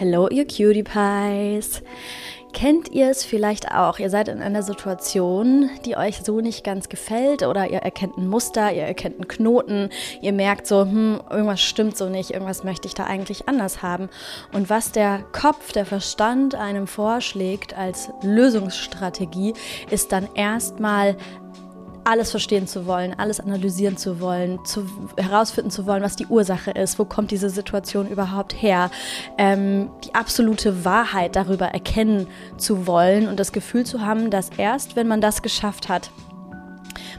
Hello, ihr Cutie Pies. Kennt ihr es vielleicht auch? Ihr seid in einer Situation, die euch so nicht ganz gefällt oder ihr erkennt ein Muster, ihr erkennt einen Knoten, ihr merkt so, hm, irgendwas stimmt so nicht, irgendwas möchte ich da eigentlich anders haben. Und was der Kopf, der Verstand einem vorschlägt als Lösungsstrategie, ist dann erstmal alles verstehen zu wollen, alles analysieren zu wollen, zu, herausfinden zu wollen, was die Ursache ist, wo kommt diese Situation überhaupt her, ähm, die absolute Wahrheit darüber erkennen zu wollen und das Gefühl zu haben, dass erst, wenn man das geschafft hat,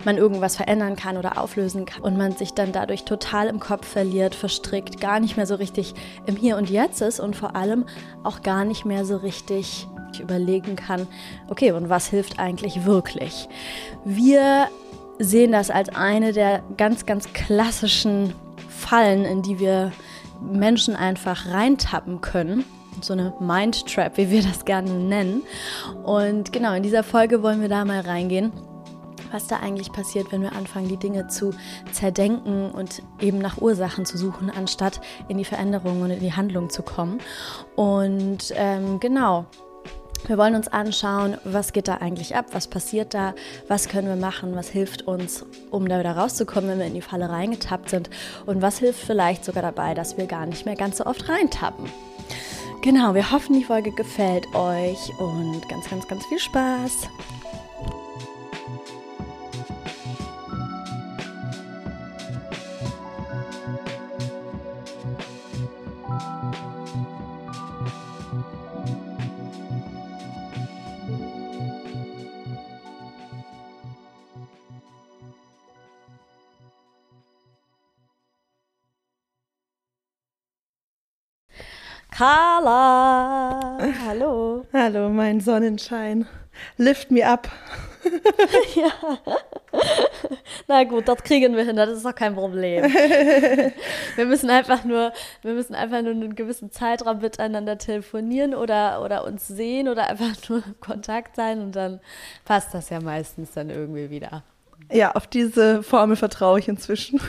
man irgendwas verändern kann oder auflösen kann und man sich dann dadurch total im Kopf verliert, verstrickt, gar nicht mehr so richtig im Hier und Jetzt ist und vor allem auch gar nicht mehr so richtig überlegen kann, okay, und was hilft eigentlich wirklich? Wir sehen das als eine der ganz, ganz klassischen Fallen, in die wir Menschen einfach reintappen können. So eine Mind Trap, wie wir das gerne nennen. Und genau, in dieser Folge wollen wir da mal reingehen was da eigentlich passiert, wenn wir anfangen, die Dinge zu zerdenken und eben nach Ursachen zu suchen, anstatt in die Veränderung und in die Handlung zu kommen. Und ähm, genau, wir wollen uns anschauen, was geht da eigentlich ab, was passiert da, was können wir machen, was hilft uns, um da wieder rauszukommen, wenn wir in die Falle reingetappt sind und was hilft vielleicht sogar dabei, dass wir gar nicht mehr ganz so oft reintappen. Genau, wir hoffen, die Folge gefällt euch und ganz, ganz, ganz viel Spaß. Carla! Hallo! Hallo, mein Sonnenschein. Lift me up. ja. Na gut, das kriegen wir hin, das ist doch kein Problem. wir müssen einfach nur, wir müssen einfach nur einen gewissen Zeitraum miteinander telefonieren oder, oder uns sehen oder einfach nur im Kontakt sein und dann passt das ja meistens dann irgendwie wieder. Ja, auf diese Formel vertraue ich inzwischen.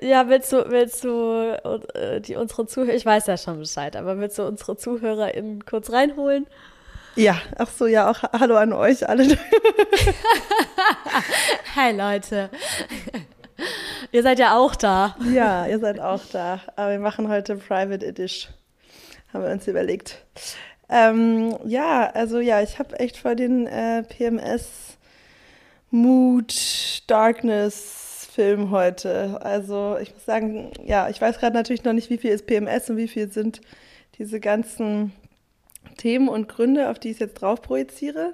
Ja, willst du, willst du äh, die unsere Zuhörer, ich weiß ja schon Bescheid, aber willst du unsere ZuhörerInnen kurz reinholen? Ja, ach so, ja, auch hallo an euch alle. Hi Leute. ihr seid ja auch da. Ja, ihr seid auch da. Aber wir machen heute Private Edition. Haben wir uns überlegt. Ähm, ja, also ja, ich habe echt vor den äh, PMS Mood, Darkness Film heute. Also ich muss sagen, ja, ich weiß gerade natürlich noch nicht, wie viel ist PMS und wie viel sind diese ganzen Themen und Gründe, auf die ich jetzt drauf projiziere.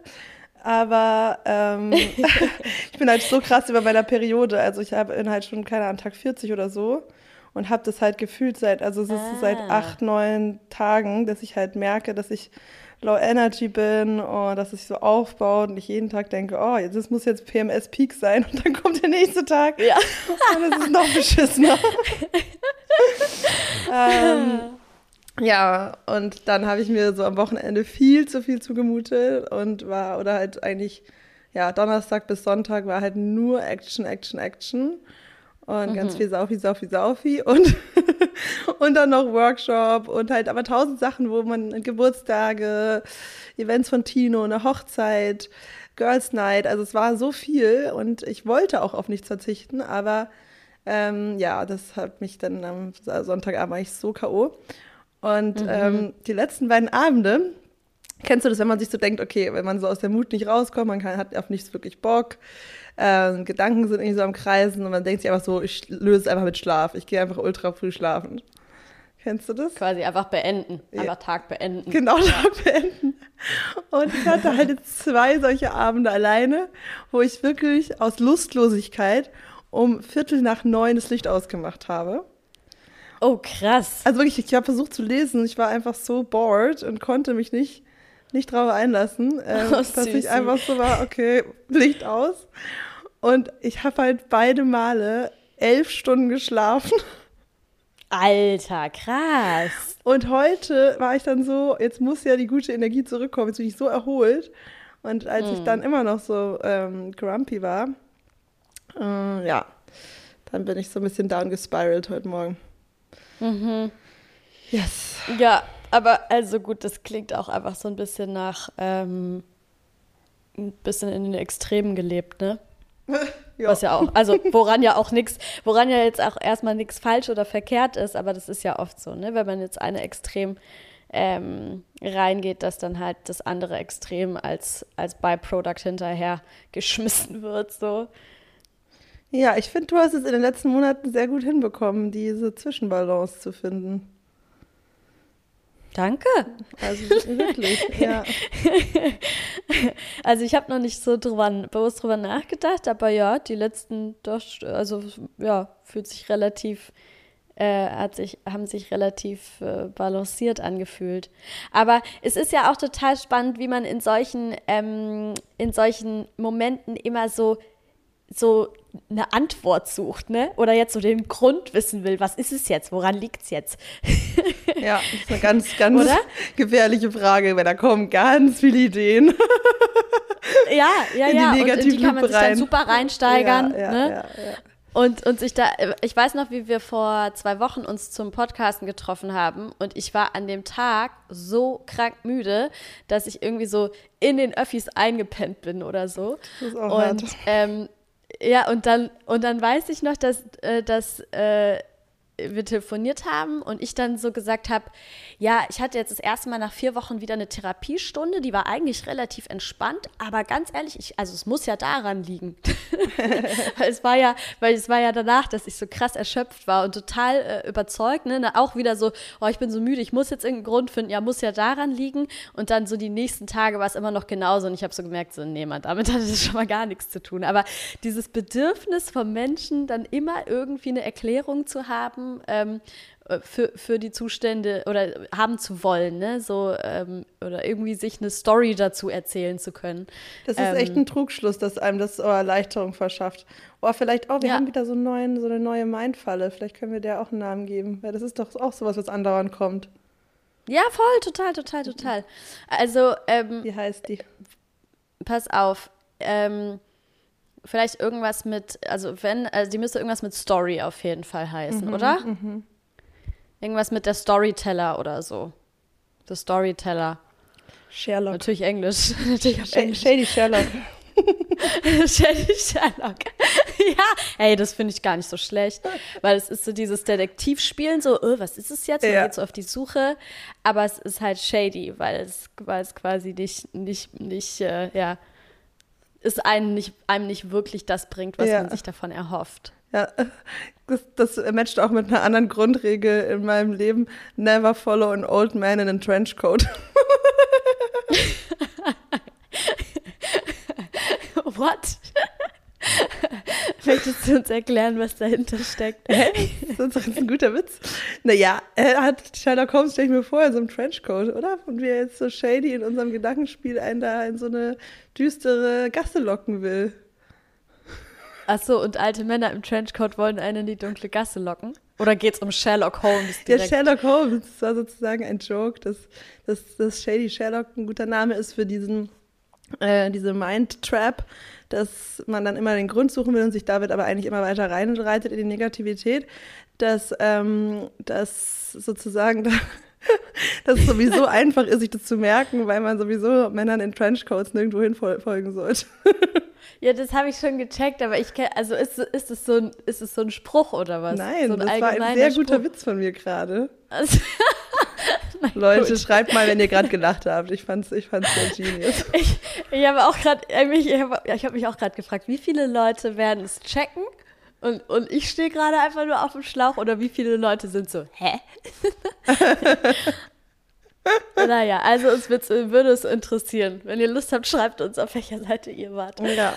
Aber ähm, ich bin halt so krass über meiner Periode. Also ich habe halt schon, keine Ahnung, Tag 40 oder so und habe das halt gefühlt seit, also es ist ah. seit acht, neun Tagen, dass ich halt merke, dass ich Low Energy bin und dass es sich so aufbaut und ich jeden Tag denke, oh, das muss jetzt PMS Peak sein und dann kommt der nächste Tag ja. und es ist noch beschissener. ähm, ja, und dann habe ich mir so am Wochenende viel zu viel zugemutet und war, oder halt eigentlich, ja, Donnerstag bis Sonntag war halt nur Action, Action, Action und mhm. ganz viel Saufi, Saufi, Saufi und, und dann noch Workshop und halt aber tausend Sachen, wo man Geburtstage, Events von Tino, eine Hochzeit, Girls Night, also es war so viel und ich wollte auch auf nichts verzichten, aber ähm, ja, das hat mich dann am Sonntagabend war ich so K.O. Und mhm. ähm, die letzten beiden Abende, kennst du das, wenn man sich so denkt, okay, wenn man so aus der Mut nicht rauskommt, man kann, hat auf nichts wirklich Bock, ähm, Gedanken sind irgendwie so am Kreisen und man denkt sich einfach so, ich löse es einfach mit Schlaf. Ich gehe einfach ultra früh schlafen. Kennst du das? Quasi einfach beenden. Einfach ja. Tag beenden. Genau, Tag beenden. Und ich hatte halt jetzt zwei solche Abende alleine, wo ich wirklich aus Lustlosigkeit um Viertel nach neun das Licht ausgemacht habe. Oh, krass. Also wirklich, ich habe versucht zu lesen. Ich war einfach so bored und konnte mich nicht, nicht drauf einlassen, äh, oh, dass ich einfach so war, okay, Licht aus. Und ich habe halt beide Male elf Stunden geschlafen. Alter, krass. Und heute war ich dann so, jetzt muss ja die gute Energie zurückkommen. Jetzt bin ich so erholt. Und als mm. ich hm. dann immer noch so ähm, grumpy war, äh, ja, dann bin ich so ein bisschen down gespiralt heute Morgen. Mhm. Yes. Ja, aber also gut, das klingt auch einfach so ein bisschen nach ähm, ein bisschen in den Extremen gelebt, ne? Ja. Was ja auch, also woran ja auch nichts, woran ja jetzt auch erstmal nichts falsch oder verkehrt ist, aber das ist ja oft so, ne? Wenn man jetzt eine Extrem ähm, reingeht, dass dann halt das andere Extrem als, als Byproduct hinterher geschmissen wird. So. Ja, ich finde, du hast es in den letzten Monaten sehr gut hinbekommen, diese Zwischenbalance zu finden. Danke. Also wirklich, ja. Also ich habe noch nicht so drüber, bewusst drüber nachgedacht, aber ja, die letzten, doch, also ja, fühlt sich relativ äh, hat sich, haben sich relativ äh, balanciert angefühlt. Aber es ist ja auch total spannend, wie man in solchen, ähm, in solchen Momenten immer so, so eine Antwort sucht, ne? Oder jetzt so den Grund wissen will, was ist es jetzt, woran liegt es jetzt? ja, das ist eine ganz, ganz Oder? gefährliche Frage, weil da kommen ganz viele Ideen. ja, ja, In die ja. Und in die kann man sich dann rein. super reinsteigern. Ja, ja, ne? ja. Und, und sich da, ich weiß noch, wie wir vor zwei Wochen uns zum Podcasten getroffen haben und ich war an dem Tag so krank müde, dass ich irgendwie so in den Öffis eingepennt bin oder so. Das ist auch und ähm, ja, und dann, und dann weiß ich noch, dass, äh, dass äh, wir telefoniert haben und ich dann so gesagt habe, ja, ich hatte jetzt das erste Mal nach vier Wochen wieder eine Therapiestunde, die war eigentlich relativ entspannt, aber ganz ehrlich, ich, also es muss ja daran liegen. weil es war ja, weil es war ja danach, dass ich so krass erschöpft war und total äh, überzeugt, ne? Na, Auch wieder so, oh, ich bin so müde, ich muss jetzt irgendeinen Grund finden, ja, muss ja daran liegen. Und dann so die nächsten Tage war es immer noch genauso und ich habe so gemerkt, so, nee, man, damit hatte das schon mal gar nichts zu tun. Aber dieses Bedürfnis vom Menschen, dann immer irgendwie eine Erklärung zu haben, ähm, für, für die Zustände oder haben zu wollen, ne? So, ähm, oder irgendwie sich eine Story dazu erzählen zu können. Das ist Ähm, echt ein Trugschluss, dass einem das oh, Erleichterung verschafft. Oh, vielleicht, oh, wir Ja. haben wieder so, einen neuen, so eine neue Mindfalle. Vielleicht können wir der auch einen Namen geben. Weil das ist doch auch sowas, was andauernd kommt. Ja, voll, total, total, total. Also, ähm, Wie heißt die? pass auf, ähm, vielleicht irgendwas mit, also wenn, also die müsste irgendwas mit Story auf jeden Fall heißen, oder? Irgendwas mit der Storyteller oder so. The Storyteller. Sherlock. Natürlich Englisch. Natürlich Sh Englisch. Shady Sherlock. Shady Sherlock. ja, ey, das finde ich gar nicht so schlecht, weil es ist so dieses Detektivspielen, so, oh, was ist es jetzt? Man Ja. geht so auf die Suche, aber es ist halt shady, weil es, weil es quasi nicht, nicht, nicht, äh, ja, es einem nicht, einem nicht wirklich das bringt, was Ja. man sich davon erhofft. Ja, das, das matcht auch mit einer anderen Grundregel in meinem Leben. Never follow an old man in a trench coat. What? Möchtest du uns erklären, was dahinter steckt? Das ist doch ein guter Witz. Naja, er hat Sherlock Holmes, stelle ich mir vor, in so einem Trenchcoat, oder? Und wie er jetzt so shady in unserem Gedankenspiel einen da in so eine düstere Gasse locken will. Ach so, und alte Männer im Trenchcoat wollen einen in die dunkle Gasse locken? Oder geht's um Sherlock Holmes direkt? Sherlock Holmes, das war sozusagen ein Joke, dass, dass, dass Shady Sherlock ein guter Name ist für diesen, äh, diese Mind Trap, dass man dann immer den Grund suchen will und sich damit aber eigentlich immer weiter reinreitet in die Negativität, dass, ähm, dass sozusagen da, dass es sowieso einfach ist, sich das zu merken, weil man sowieso Männern in Trenchcoats nirgendwo hin fol- folgen sollte. Ja, das habe ich schon gecheckt, aber ich kenn, also ist, ist, es so ein, ist es so ein Spruch oder was? Nein, so das war ein sehr guter Witz von mir gerade. Also, Leute, gut. schreibt mal, wenn ihr gerade gelacht habt. Ich fand's, ich fand's sehr genius. Ich, ich habe auch gerade, ich habe ich hab mich auch gerade gefragt, wie viele Leute werden es checken? Und, und ich stehe gerade einfach nur auf dem Schlauch oder wie viele Leute sind so, hä? naja, also wird, würde es interessieren. Wenn ihr Lust habt, schreibt uns, auf welcher Seite ihr wart. Ja.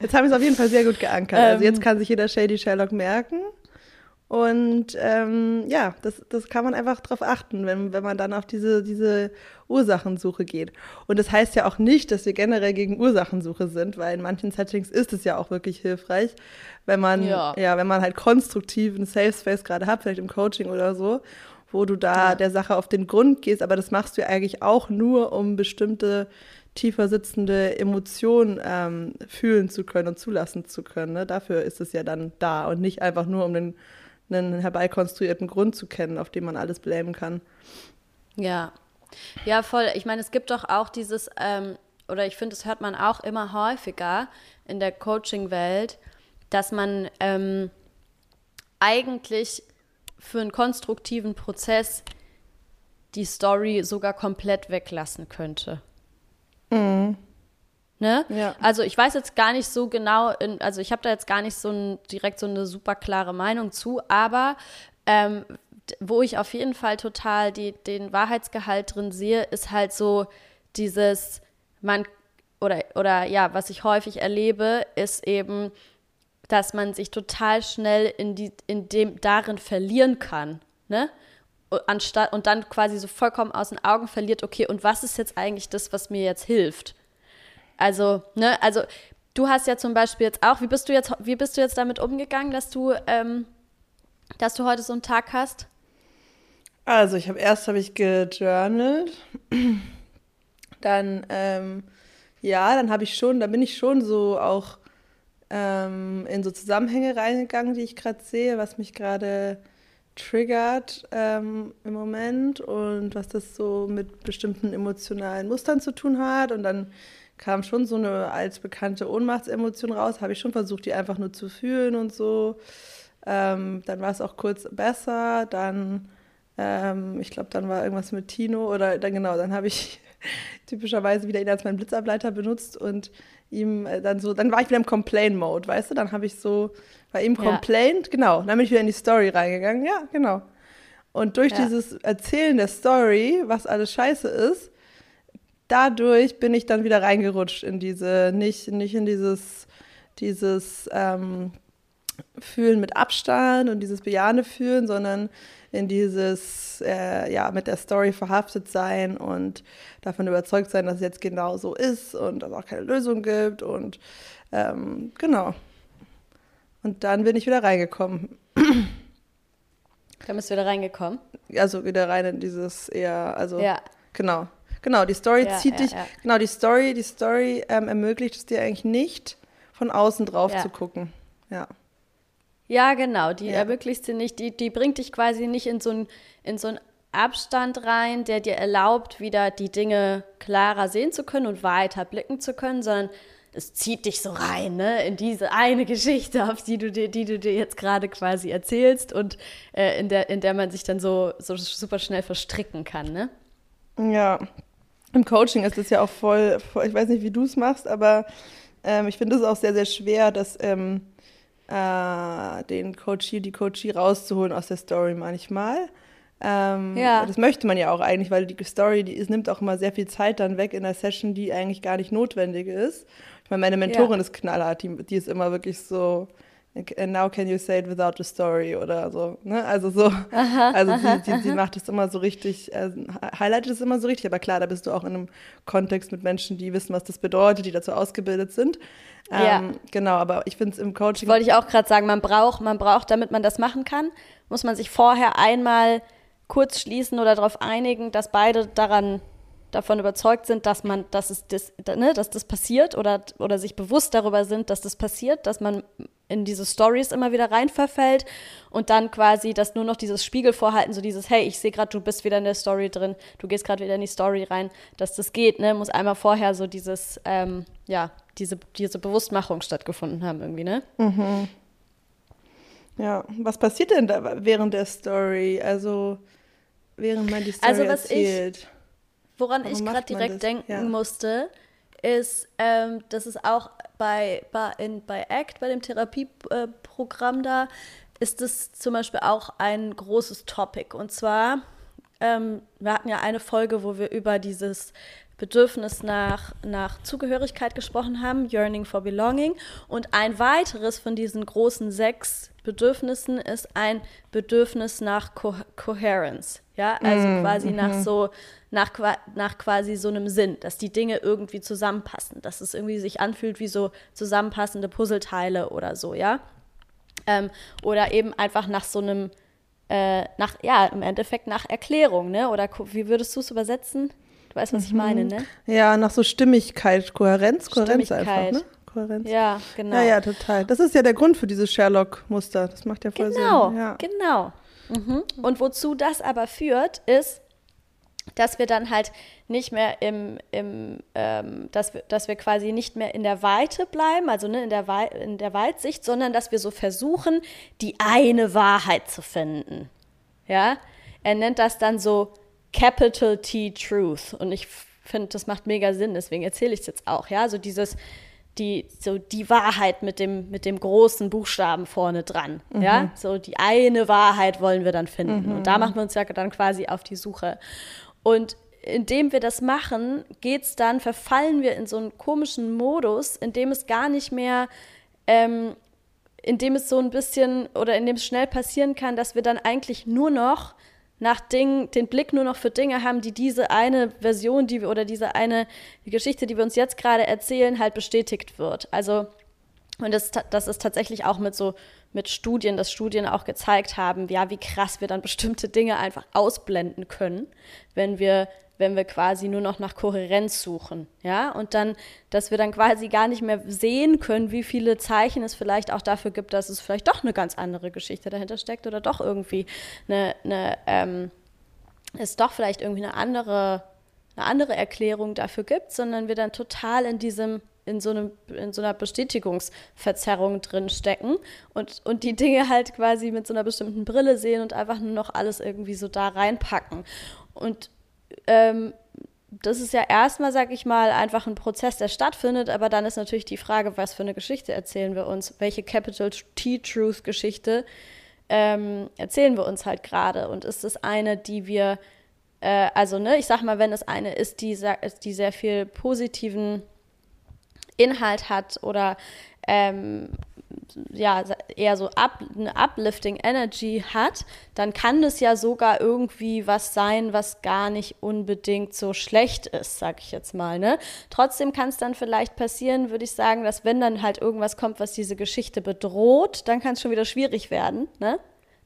Jetzt haben wir es auf jeden Fall sehr gut geankert. Also Ähm. jetzt kann sich jeder Shady Sherlock merken. Und ähm, ja, das, das kann man einfach drauf achten, wenn, wenn man dann auf diese, diese Ursachensuche geht. Und das heißt ja auch nicht, dass wir generell gegen Ursachensuche sind, weil in manchen Settings ist es ja auch wirklich hilfreich, wenn man, Ja. ja, wenn man halt konstruktiv einen Safe Space gerade hat, vielleicht im Coaching oder so, wo du da Ja. der Sache auf den Grund gehst, aber das machst du ja eigentlich auch nur, um bestimmte tiefer sitzende Emotionen ähm, fühlen zu können und zulassen zu können. Ne? Dafür ist es ja dann da und nicht einfach nur, um den einen herbeikonstruierten Grund zu kennen, auf den man alles blamen kann. Ja. Ja, voll. Ich meine, es gibt doch auch dieses, ähm, oder ich finde, das hört man auch immer häufiger in der Coaching-Welt, dass man ähm, eigentlich für einen konstruktiven Prozess die Story sogar komplett weglassen könnte. Mhm. Ne? Ja. Also ich weiß jetzt gar nicht so genau, in, also ich habe da jetzt gar nicht so ein, direkt so eine super klare Meinung zu, aber ähm, wo ich auf jeden Fall total die, den Wahrheitsgehalt drin sehe, ist halt so dieses, man, oder, oder ja, was ich häufig erlebe, ist eben, dass man sich total schnell in, die, in dem darin verlieren kann. Ne? Anstatt, und dann quasi so vollkommen aus den Augen verliert, okay, und was ist jetzt eigentlich das, was mir jetzt hilft? Also, ne, also du hast ja zum Beispiel jetzt auch, wie bist du jetzt, wie bist du jetzt damit umgegangen, dass du, ähm, dass du heute so einen Tag hast? Also, ich habe erst habe ich gejournalt, dann ähm, ja, dann habe ich schon, da bin ich schon so auch ähm, in so Zusammenhänge reingegangen, die ich gerade sehe, was mich gerade triggert ähm, im Moment und was das so mit bestimmten emotionalen Mustern zu tun hat. Und dann kam schon so eine als bekannte Ohnmachtsemotion raus. Habe ich schon versucht, die einfach nur zu fühlen und so. Ähm, dann war es auch kurz besser. Dann, ähm, ich glaube, dann war irgendwas mit Tino oder dann genau, dann habe ich typischerweise wieder ihn als meinen Blitzableiter benutzt und ihm äh, dann so, dann war ich wieder im Complain-Mode, weißt du? Dann habe ich so bei ihm ja. complained, genau. Dann bin ich wieder in die Story reingegangen, ja, genau. Und durch ja. dieses Erzählen der Story, was alles scheiße ist, dadurch bin ich dann wieder reingerutscht in diese, nicht, nicht in dieses, dieses ähm, Fühlen mit Abstand und dieses bejahende Fühlen, sondern in dieses, äh, ja, mit der Story verhaftet sein und davon überzeugt sein, dass es jetzt genau so ist und dass es auch keine Lösung gibt und ähm, genau. Und dann bin ich wieder reingekommen. Dann bist du wieder reingekommen? Also wieder rein in dieses eher, also ja. genau. Genau, die Story ja, zieht ja, dich, ja. genau, die Story, die Story ähm, ermöglicht es dir eigentlich nicht, von außen drauf zu gucken. Ja. Ja, genau, die ermöglicht sie nicht, die, die bringt dich quasi nicht in so ein, in so einen Abstand rein, der dir erlaubt, wieder die Dinge klarer sehen zu können und weiter blicken zu können, sondern es zieht dich so rein, ne, in diese eine Geschichte, auf die du dir, die du dir jetzt gerade quasi erzählst und äh, in, der, in der man sich dann so, so super schnell verstricken kann, ne? Ja, im Coaching ist es ja auch voll, voll ich weiß nicht, wie du es machst, aber ähm, ich finde es auch sehr, sehr schwer, dass ähm, äh, den Coachie, die Coachie rauszuholen aus der Story manchmal. Ähm, ja. Das möchte man ja auch eigentlich, weil die Story, die ist, nimmt auch immer sehr viel Zeit dann weg in der Session, die eigentlich gar nicht notwendig ist. Ich meine, meine Mentorin ja. ist knallhart, die, die ist immer wirklich so, And now can you say it without a story oder so. Ne? Also so, aha, also aha, sie, sie, sie, macht es immer so richtig, äh, highlightet es immer so richtig, aber klar, da bist du auch in einem Kontext mit Menschen, die wissen, was das bedeutet, die dazu ausgebildet sind. Ähm, ja. Genau, aber ich finde es im Coaching. Wollte ich auch gerade sagen, man braucht, man braucht, damit man das machen kann, muss man sich vorher einmal kurz schließen oder darauf einigen, dass beide daran davon überzeugt sind, dass man, dass es das, ne, dass das passiert oder, oder sich bewusst darüber sind, dass das passiert, dass man in diese Stories immer wieder rein verfällt und dann quasi das nur noch dieses Spiegelvorhalten, so dieses, hey, ich sehe gerade, du bist wieder in der Story drin, du gehst gerade wieder in die Story rein, dass das geht, ne, muss einmal vorher so dieses, ähm, ja, diese, diese Bewusstmachung stattgefunden haben irgendwie, ne? Mhm. Ja, was passiert denn da während der Story? Also, während man die Story also, was erzählt? Ich, Woran Warum ich gerade direkt denken ja. musste, ist, ähm, dass es auch bei, bei, in, bei ACT, bei dem Therapieprogramm da, ist es zum Beispiel auch ein großes Topic. Und zwar, ähm, wir hatten ja eine Folge, wo wir über dieses Bedürfnis nach, nach Zugehörigkeit gesprochen haben, Yearning for Belonging. Und ein weiteres von diesen großen sechs Bedürfnissen ist ein Bedürfnis nach Co Coherence. Ja, also mm, quasi mm -hmm. nach so, nach, nach quasi so einem Sinn, dass die Dinge irgendwie zusammenpassen, dass es irgendwie sich anfühlt wie so zusammenpassende Puzzleteile oder so, ja. Ähm, oder eben einfach nach so einem, äh, nach, ja, im Endeffekt nach Erklärung, ne? Oder wie würdest du es übersetzen? Du weißt, was mhm. ich meine, ne? Ja, nach so Stimmigkeit, Kohärenz, Kohärenz Stimmigkeit. einfach, ne? Kohärenz. Ja, genau. Ja, ja, total. Das ist ja der Grund für dieses Sherlock-Muster. Das macht ja voll genau, Sinn. Ja. Genau. Mhm. Und wozu das aber führt, ist, dass wir dann halt nicht mehr im, im ähm, dass, wir, dass wir quasi nicht mehr in der Weite bleiben, also ne, in, der Wei in der Weitsicht, sondern dass wir so versuchen, die eine Wahrheit zu finden. Ja, er nennt das dann so Capital T Truth und ich finde, das macht mega Sinn, deswegen erzähle ich es jetzt auch, ja, so dieses, die, so die Wahrheit mit dem, mit dem großen Buchstaben vorne dran. Mhm. Ja, so die eine Wahrheit wollen wir dann finden. Mhm. Und da machen wir uns ja dann quasi auf die Suche. Und indem wir das machen, geht's dann, verfallen wir in so einen komischen Modus, in dem es gar nicht mehr, ähm, in dem es so ein bisschen oder in dem es schnell passieren kann, dass wir dann eigentlich nur noch nach Dingen, den Blick nur noch für Dinge haben, die diese eine Version, die wir oder diese eine Geschichte, die wir uns jetzt gerade erzählen, halt bestätigt wird. Also, und das, das ist tatsächlich auch mit so mit Studien, dass Studien auch gezeigt haben, ja, wie krass wir dann bestimmte Dinge einfach ausblenden können, wenn wir wenn wir quasi nur noch nach Kohärenz suchen, ja, und dann, dass wir dann quasi gar nicht mehr sehen können, wie viele Zeichen es vielleicht auch dafür gibt, dass es vielleicht doch eine ganz andere Geschichte dahinter steckt oder doch irgendwie eine, eine ähm, es doch vielleicht irgendwie eine andere, eine andere Erklärung dafür gibt, sondern wir dann total in diesem in so, einem, in so einer Bestätigungsverzerrung drin stecken und, und die Dinge halt quasi mit so einer bestimmten Brille sehen und einfach nur noch alles irgendwie so da reinpacken. Und ähm, das ist ja erstmal, sag ich mal, einfach ein Prozess, der stattfindet, aber dann ist natürlich die Frage, was für eine Geschichte erzählen wir uns? Welche Capital T-Truth-Geschichte ähm, erzählen wir uns halt gerade? Und ist es eine, die wir, äh, also, ne, ich sag mal, wenn es eine ist, die, die sehr viel positiven Inhalt hat oder ähm, ja, eher so up, eine uplifting Energy hat, dann kann das ja sogar irgendwie was sein, was gar nicht unbedingt so schlecht ist, sag ich jetzt mal. Ne? Trotzdem kann es dann vielleicht passieren, würde ich sagen, dass wenn dann halt irgendwas kommt, was diese Geschichte bedroht, dann kann es schon wieder schwierig werden. Ne?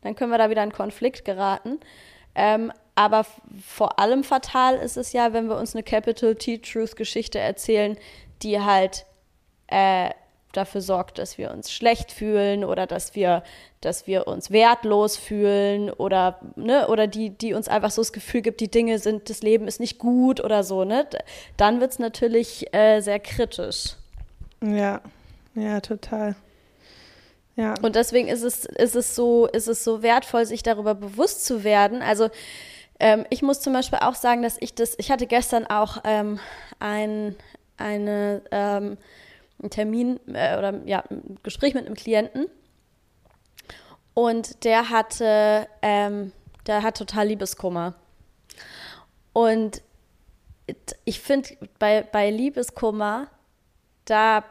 Dann können wir da wieder in Konflikt geraten. Ähm, aber vor allem fatal ist es ja, wenn wir uns eine Capital T-Truth-Geschichte erzählen, die halt äh, dafür sorgt, dass wir uns schlecht fühlen oder dass wir, dass wir uns wertlos fühlen oder, ne, oder die, die uns einfach so das Gefühl gibt, die Dinge sind, das Leben ist nicht gut oder so, ne? Dann wird es natürlich äh, sehr kritisch. Ja, ja, total. Ja. Und deswegen ist es, ist es so, ist es so wertvoll, sich darüber bewusst zu werden. Also ähm, ich muss zum Beispiel auch sagen, dass ich das, ich hatte gestern auch ähm, ein, eine ähm, einen Termin äh, oder ja, ein Gespräch mit einem Klienten. Und der hatte, ähm, der hat total Liebeskummer. Und ich finde, bei, bei Liebeskummer, da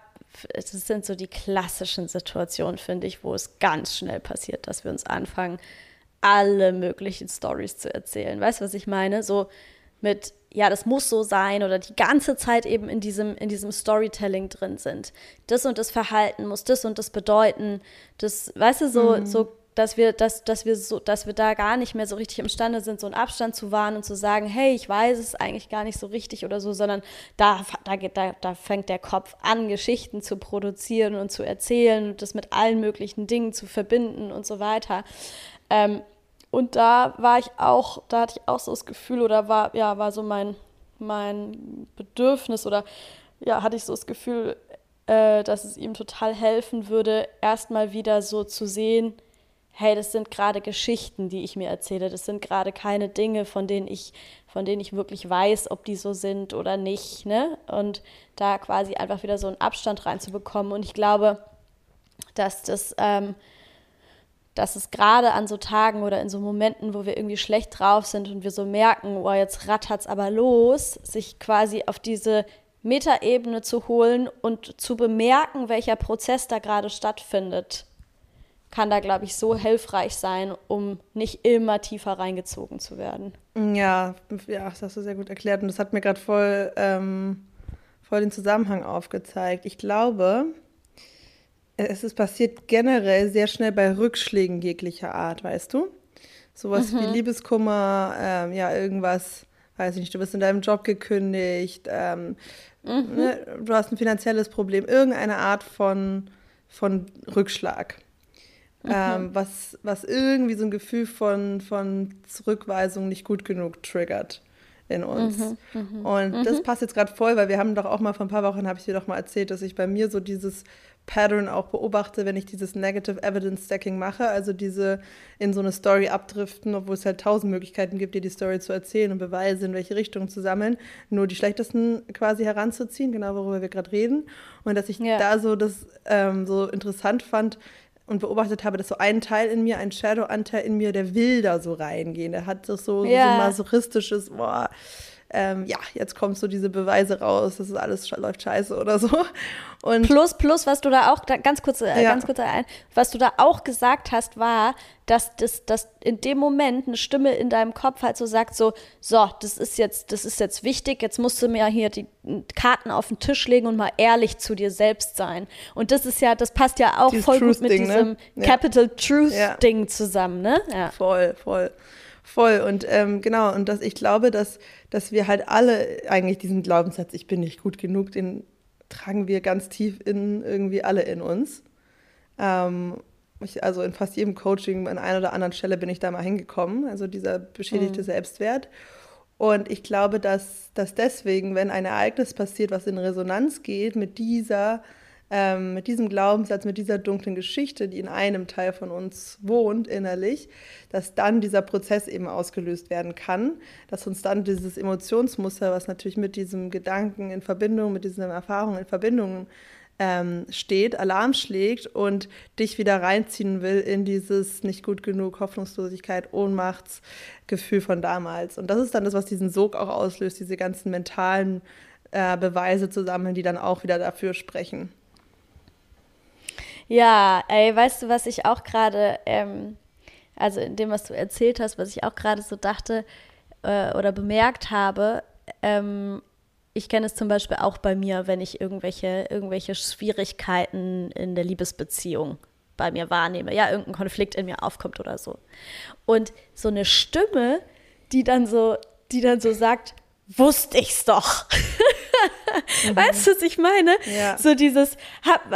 das sind so die klassischen Situationen, finde ich, wo es ganz schnell passiert, dass wir uns anfangen, alle möglichen Stories zu erzählen. Weißt du, was ich meine? So mit ja, das muss so sein oder die ganze Zeit eben in diesem, in diesem Storytelling drin sind. Das und das Verhalten muss das und das bedeuten. Das, weißt du, so, mhm. so dass wir, dass, dass wir so, dass wir da gar nicht mehr so richtig imstande sind, so einen Abstand zu wahren und zu sagen, hey, ich weiß es eigentlich gar nicht so richtig oder so, sondern da, da, da, da fängt der Kopf an, Geschichten zu produzieren und zu erzählen und das mit allen möglichen Dingen zu verbinden und so weiter. Ähm, und da war ich auch, da hatte ich auch so das Gefühl oder war, ja, war so mein, mein Bedürfnis oder ja, hatte ich so das Gefühl, äh, dass es ihm total helfen würde, erstmal wieder so zu sehen, hey, das sind gerade Geschichten, die ich mir erzähle. Das sind gerade keine Dinge, von denen ich, von denen ich wirklich weiß, ob die so sind oder nicht. Ne? Und da quasi einfach wieder so einen Abstand reinzubekommen. Und ich glaube, dass das ähm, dass es gerade an so Tagen oder in so Momenten, wo wir irgendwie schlecht drauf sind und wir so merken, oh, jetzt es aber los, sich quasi auf diese Metaebene zu holen und zu bemerken, welcher Prozess da gerade stattfindet, kann da, glaube ich, so hilfreich sein, um nicht immer tiefer reingezogen zu werden. Ja, ja, das hast du sehr gut erklärt und das hat mir gerade voll, ähm, voll den Zusammenhang aufgezeigt. Ich glaube, es ist passiert generell sehr schnell bei Rückschlägen jeglicher Art, weißt du? Sowas mhm. wie Liebeskummer, ähm, ja, irgendwas, weiß ich nicht, du bist in deinem Job gekündigt, ähm, Mhm. Ne? Du hast ein finanzielles Problem, irgendeine Art von, von Rückschlag. Mhm. Ähm, was, was irgendwie so ein Gefühl von, von Zurückweisung nicht gut genug triggert in uns. Mhm, mh, und mh. das passt jetzt gerade voll, weil wir haben doch auch mal vor ein paar Wochen, habe ich dir doch mal erzählt, dass ich bei mir so dieses Pattern auch beobachte, wenn ich dieses Negative Evidence Stacking mache, also diese in so eine Story abdriften, obwohl es halt tausend Möglichkeiten gibt, dir die Story zu erzählen und Beweise in welche Richtung zu sammeln, nur die schlechtesten quasi heranzuziehen, genau worüber wir gerade reden. Und dass ich ja. da so das ähm, so interessant fand, und beobachtet habe, dass so ein Teil in mir, ein Shadow-Anteil in mir, der will da so reingehen. Der hat das so, ja. so masochistisches, boah, ähm, ja, jetzt kommt so diese Beweise raus, das ist alles läuft scheiße oder so. Und plus, plus, was du da auch, ganz kurz, äh, ja. ganz kurz ein, was du da auch gesagt hast, war, dass, das, dass in dem Moment eine Stimme in deinem Kopf halt so sagt, so, so, das ist jetzt, das ist jetzt wichtig, jetzt musst du mir hier die Karten auf den Tisch legen und mal ehrlich zu dir selbst sein. Und das ist ja, das passt ja auch Dieses voll gut mit ne? diesem ne? ja. Capital Truth ja. Ding zusammen, ne? Ja. Voll, voll. Voll. Und ähm, genau, und dass ich glaube, dass, dass wir halt alle eigentlich diesen Glaubenssatz, ich bin nicht gut genug, den tragen wir ganz tief in irgendwie alle in uns. Ähm, ich, also in fast jedem Coaching an einer oder anderen Stelle bin ich da mal hingekommen, also dieser beschädigte mhm. Selbstwert. Und ich glaube, dass, dass deswegen, wenn ein Ereignis passiert, was in Resonanz geht mit dieser ähm, mit diesem Glaubenssatz, mit dieser dunklen Geschichte, die in einem Teil von uns wohnt innerlich, dass dann dieser Prozess eben ausgelöst werden kann, dass uns dann dieses Emotionsmuster, was natürlich mit diesem Gedanken in Verbindung, mit diesen Erfahrungen in Verbindung ähm, steht, Alarm schlägt und dich wieder reinziehen will in dieses nicht gut genug, Hoffnungslosigkeit, Ohnmachtsgefühl von damals. Und das ist dann das, was diesen Sog auch auslöst, diese ganzen mentalen äh, Beweise zu sammeln, die dann auch wieder dafür sprechen. Ja, ey, weißt du, was ich auch gerade, ähm, also in dem, was du erzählt hast, was ich auch gerade so dachte äh, oder bemerkt habe, ähm, ich kenne es zum Beispiel auch bei mir, wenn ich irgendwelche, irgendwelche Schwierigkeiten in der Liebesbeziehung bei mir wahrnehme, ja, irgendein Konflikt in mir aufkommt oder so. Und so eine Stimme, die dann so, die dann so sagt, wusste ich's doch. mhm. Weißt du, was ich meine? Ja. So dieses,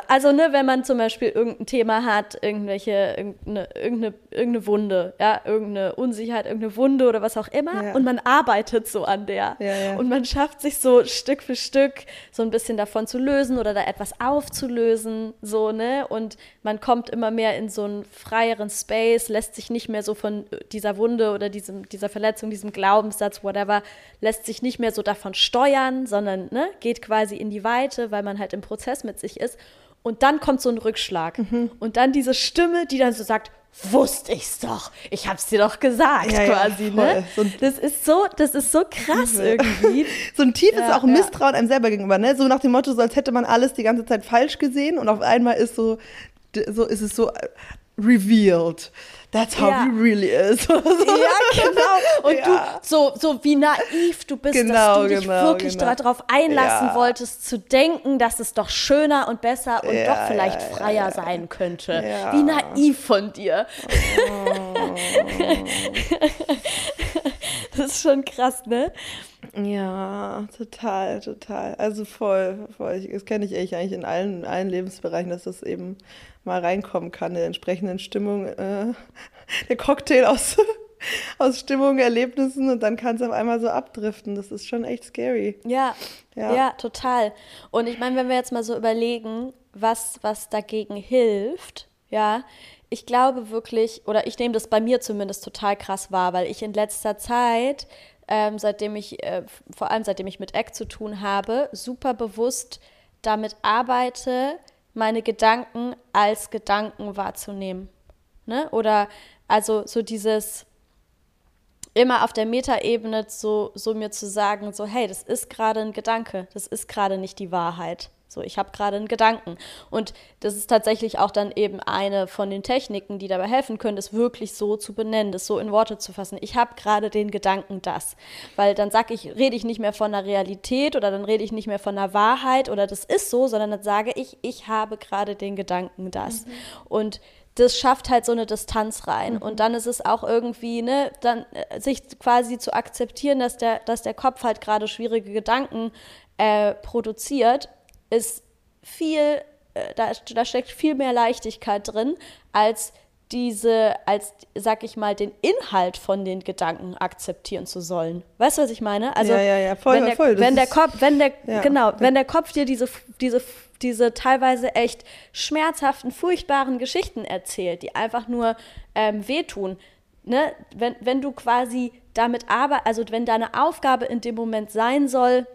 also ne, wenn man zum Beispiel irgendein Thema hat, irgendwelche, irgendeine, irgendeine, irgendeine Wunde, ja, irgendeine Unsicherheit, irgendeine Wunde oder was auch immer, ja. und man arbeitet so an der. Ja, und man schafft sich so Stück für Stück so ein bisschen davon zu lösen oder da etwas aufzulösen, so, ne? Und man kommt immer mehr in so einen freieren Space, lässt sich nicht mehr so von dieser Wunde oder diesem, dieser Verletzung, diesem Glaubenssatz, whatever, lässt sich nicht mehr so davon steuern, sondern ne, geht quasi in die Weite, weil man halt im Prozess mit sich ist. Und dann kommt so ein Rückschlag. Mhm. Und dann diese Stimme, die dann so sagt, wusste ich's doch. Ich hab's dir doch gesagt, ja, quasi, ja, ne? So das ist so, das ist so krass irgendwie. so ein tiefes ja, auch Misstrauen einem selber gegenüber, ne? So nach dem Motto, so als hätte man alles die ganze Zeit falsch gesehen und auf einmal ist so, so ist es so äh, revealed that's how ja. he really is. ja, genau. Und ja. du, so, so wie naiv du bist, genau, dass du dich genau, wirklich genau. darauf einlassen ja. wolltest, zu denken, dass es doch schöner und besser und doch vielleicht freier sein könnte. Wie naiv von dir. Oh. das ist schon krass, ne? Ja, total, total. Also voll, voll. Das kenne ich eigentlich in allen, allen Lebensbereichen, dass das eben mal reinkommen kann, der entsprechenden Stimmung, äh, der Cocktail aus, aus Stimmung, Erlebnissen und dann kann es auf einmal so abdriften. Das ist schon echt scary. Ja, ja, ja total. Und ich meine, wenn wir jetzt mal so überlegen, was, was dagegen hilft, ja, ich glaube wirklich, oder ich nehme das bei mir zumindest total krass wahr, weil ich in letzter Zeit, ähm, seitdem ich, äh, vor allem seitdem ich mit Eck zu tun habe, super bewusst damit arbeite, meine Gedanken als Gedanken wahrzunehmen. Ne? Oder also so dieses immer auf der Metaebene so, so mir zu sagen, so hey, das ist gerade ein Gedanke, das ist gerade nicht die Wahrheit. So, ich habe gerade einen Gedanken. Und das ist tatsächlich auch dann eben eine von den Techniken, die dabei helfen können, das wirklich so zu benennen, das so in Worte zu fassen. Ich habe gerade den Gedanken das. Weil dann sage ich, rede ich nicht mehr von einer Realität oder dann rede ich nicht mehr von einer Wahrheit oder das ist so, sondern dann sage ich, ich habe gerade den Gedanken das. Mhm. Und das schafft halt so eine Distanz rein. Mhm. Und dann ist es auch irgendwie, ne, dann äh, sich quasi zu akzeptieren, dass der, dass der Kopf halt gerade schwierige Gedanken äh, produziert, ist viel, äh, da, da steckt viel mehr Leichtigkeit drin, als diese, als, sag ich mal, den Inhalt von den Gedanken akzeptieren zu sollen. Weißt du, was ich meine? Also, ja, ja, ja, voll, wenn der, voll. Wenn der Kopf, wenn der, ja. genau, wenn der Kopf dir diese, diese, diese teilweise echt schmerzhaften, furchtbaren Geschichten erzählt, die einfach nur ähm, wehtun, ne? wenn, wenn du quasi damit arbeitest, also wenn deine Aufgabe in dem Moment sein soll,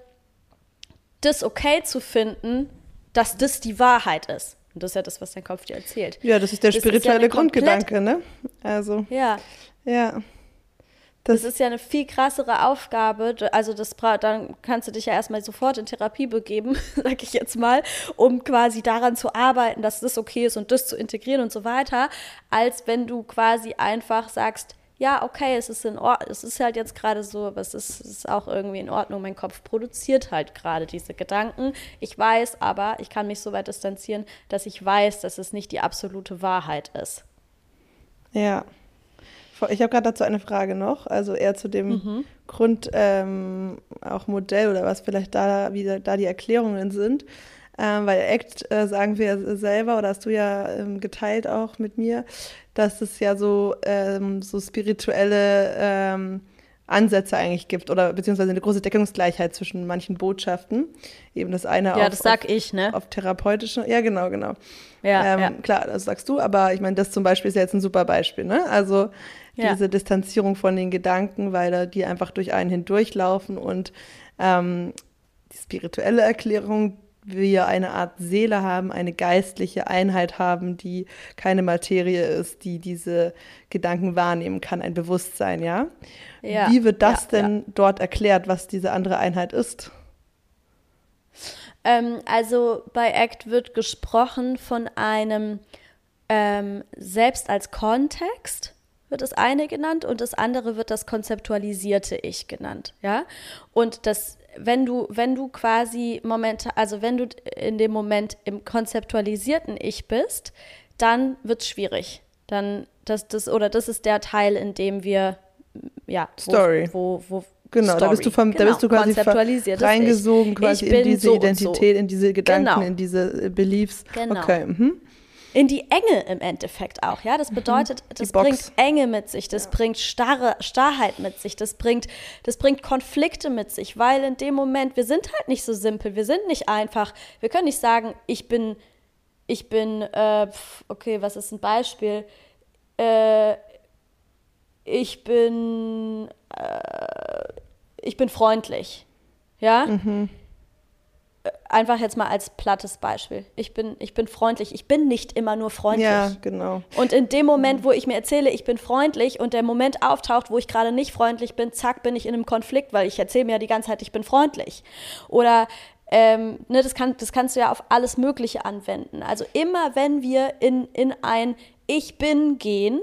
das okay zu finden, dass das die Wahrheit ist. Und das ist ja das, was dein Kopf dir erzählt. Ja, das ist der das spirituelle ist ja Grundgedanke, ne? Also. Ja. Ja. Das, das, ist ja eine viel krassere Aufgabe. Also das dann kannst du dich ja erstmal sofort in Therapie begeben, sag ich jetzt mal, um quasi daran zu arbeiten, dass das okay ist und das zu integrieren und so weiter, als wenn du quasi einfach sagst, ja, okay, es ist in Ordnung, es ist halt jetzt gerade so, aber es ist, es ist auch irgendwie in Ordnung. Mein Kopf produziert halt gerade diese Gedanken. Ich weiß aber, ich kann mich so weit distanzieren, dass ich weiß, dass es nicht die absolute Wahrheit ist. Ja. Ich habe gerade dazu eine Frage noch, also eher zu dem mhm. Grund ähm, auch Modell oder was vielleicht da wie da die Erklärungen sind. Ähm, weil ACT äh, sagen wir selber, oder hast du ja ähm, geteilt auch mit mir, dass es ja so, ähm, so spirituelle ähm, Ansätze eigentlich gibt oder beziehungsweise eine große Deckungsgleichheit zwischen manchen Botschaften. Eben das eine ja, auf, das sag auf, ich, ne? auf therapeutische, ja genau, genau. Ja, ähm, ja. Klar, das sagst du, aber ich meine, das zum Beispiel ist ja jetzt ein super Beispiel, ne? Also ja. diese Distanzierung von den Gedanken, weil die einfach durch einen hindurchlaufen und ähm, die spirituelle Erklärung, wir eine Art Seele haben, eine geistliche Einheit haben, die keine Materie ist, die diese Gedanken wahrnehmen kann, ein Bewusstsein, ja? ja Wie wird das ja, denn ja. dort erklärt, was diese andere Einheit ist? Ähm, also bei ACT wird gesprochen von einem ähm, selbst als Kontext wird das eine genannt und das andere wird das konzeptualisierte Ich genannt, ja? Und das wenn du, wenn du quasi momentan, also wenn du in dem Moment im konzeptualisierten Ich bist, dann wird es schwierig. Dann, das, das, oder das ist der Teil, in dem wir, ja, Story. Wo, wo, wo Genau, Story. da bist du, vom, genau. da bist du quasi reingesogen quasi in diese so Identität, so. in diese Gedanken, genau. in diese Beliefs. Genau. Okay. Mhm in die Enge im Endeffekt auch. Ja, das mhm. bedeutet, das bringt Enge mit sich, das ja. bringt starre Starrheit mit sich, das bringt, das bringt Konflikte mit sich, weil in dem Moment wir sind halt nicht so simpel, wir sind nicht einfach, wir können nicht sagen, ich bin, ich bin, äh, okay, was ist ein Beispiel? Äh, ich bin, äh, ich bin freundlich, ja. Mhm einfach jetzt mal als plattes Beispiel. Ich bin, ich bin freundlich. Ich bin nicht immer nur freundlich. Ja, genau. Und in dem Moment, wo ich mir erzähle, ich bin freundlich und der Moment auftaucht, wo ich gerade nicht freundlich bin, zack, bin ich in einem Konflikt, weil ich erzähle mir ja die ganze Zeit, ich bin freundlich. Oder ähm, ne, das, kann, das kannst du ja auf alles Mögliche anwenden. Also immer, wenn wir in, in ein Ich bin gehen,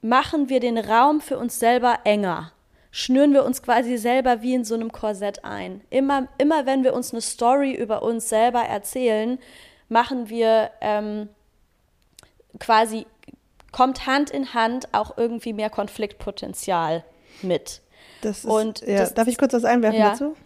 machen wir den Raum für uns selber enger schnüren wir uns quasi selber wie in so einem Korsett ein. Immer, immer wenn wir uns eine Story über uns selber erzählen, machen wir ähm, quasi, kommt Hand in Hand auch irgendwie mehr Konfliktpotenzial mit. Das ist, Und ja, das, darf ich kurz was einwerfen ja. dazu?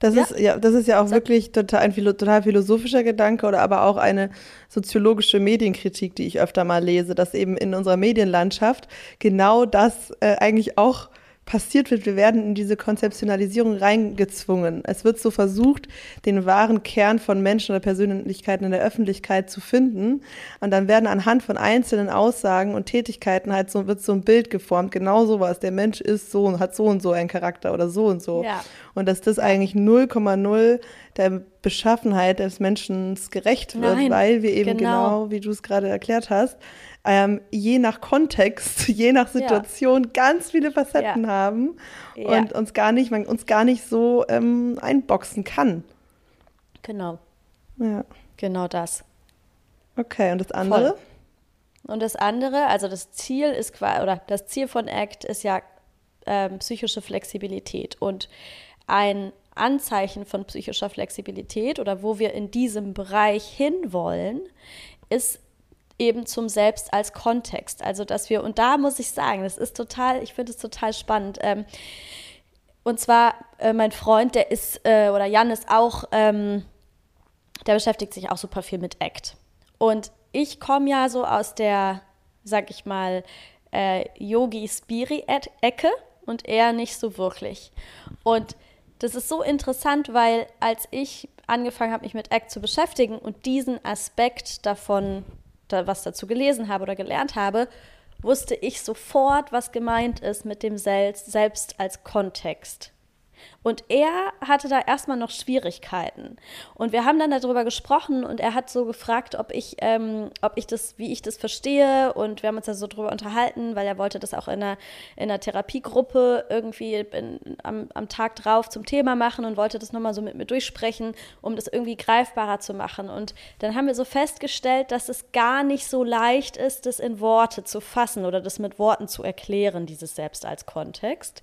Das, ja. Ist, ja, das ist ja auch Sag. wirklich total ein total philosophischer Gedanke oder aber auch eine soziologische Medienkritik, die ich öfter mal lese, dass eben in unserer Medienlandschaft genau das äh, eigentlich auch passiert wird. Wir werden in diese Konzeptionalisierung reingezwungen. Es wird so versucht, den wahren Kern von Menschen oder Persönlichkeiten in der Öffentlichkeit zu finden. Und dann werden anhand von einzelnen Aussagen und Tätigkeiten halt so, wird so ein Bild geformt. Genau sowas. Der Mensch ist so und hat so und so einen Charakter oder so und so. Ja. Und dass das eigentlich 0,0 der Beschaffenheit des Menschen gerecht wird, Nein, weil wir eben genau, genau wie du es gerade erklärt hast, ähm, je nach Kontext, je nach Situation ja. ganz viele Facetten ja. haben und uns gar nicht, man uns gar nicht so ähm, einboxen kann. Genau. Ja. Genau das. Okay, und das andere? Voll. Und das andere, also das Ziel ist quasi, oder das Ziel von ACT ist ja ähm, psychische Flexibilität. Und ein Anzeichen von psychischer Flexibilität oder wo wir in diesem Bereich hinwollen, ist eben zum Selbst als Kontext. Also, dass wir, und da muss ich sagen, das ist total, ich finde es total spannend. Ähm, und zwar äh, mein Freund, der ist, äh, oder Jan ist auch, ähm, der beschäftigt sich auch super viel mit Act. Und ich komme ja so aus der, sag ich mal, äh, Yogi-Spiri-Ecke und er nicht so wirklich. Und das ist so interessant, weil als ich angefangen habe, mich mit Act zu beschäftigen und diesen Aspekt davon, da, was dazu gelesen habe oder gelernt habe, wusste ich sofort, was gemeint ist mit dem Selbst, Selbst als Kontext. Und er hatte da erstmal noch Schwierigkeiten. Und wir haben dann darüber gesprochen und er hat so gefragt, ob ich, ähm, ob ich das, wie ich das verstehe. Und wir haben uns da so drüber unterhalten, weil er wollte das auch in einer, in einer Therapiegruppe irgendwie in, am, am Tag drauf zum Thema machen und wollte das nochmal so mit mir durchsprechen, um das irgendwie greifbarer zu machen. Und dann haben wir so festgestellt, dass es gar nicht so leicht ist, das in Worte zu fassen oder das mit Worten zu erklären, dieses Selbst als Kontext.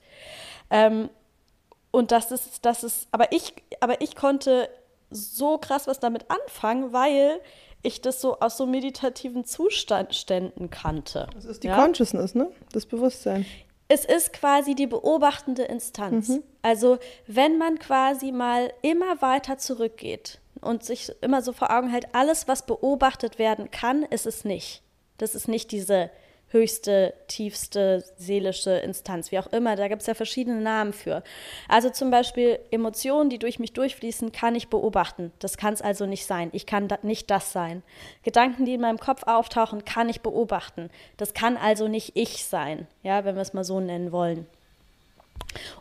Ähm, und das ist, das ist, aber ich, aber ich konnte so krass was damit anfangen, weil ich das so aus so meditativen Zuständen kannte. Das ist die ja? Consciousness, ne? Das Bewusstsein. Es ist quasi die beobachtende Instanz. Mhm. Also wenn man quasi mal immer weiter zurückgeht und sich immer so vor Augen hält, alles, was beobachtet werden kann, ist es nicht. Das ist nicht diese höchste, tiefste seelische Instanz, wie auch immer. Da gibt es ja verschiedene Namen für. Also zum Beispiel Emotionen, die durch mich durchfließen, kann ich beobachten. Das kann es also nicht sein. Ich kann da nicht das sein. Gedanken, die in meinem Kopf auftauchen, kann ich beobachten. Das kann also nicht ich sein, ja, wenn wir es mal so nennen wollen.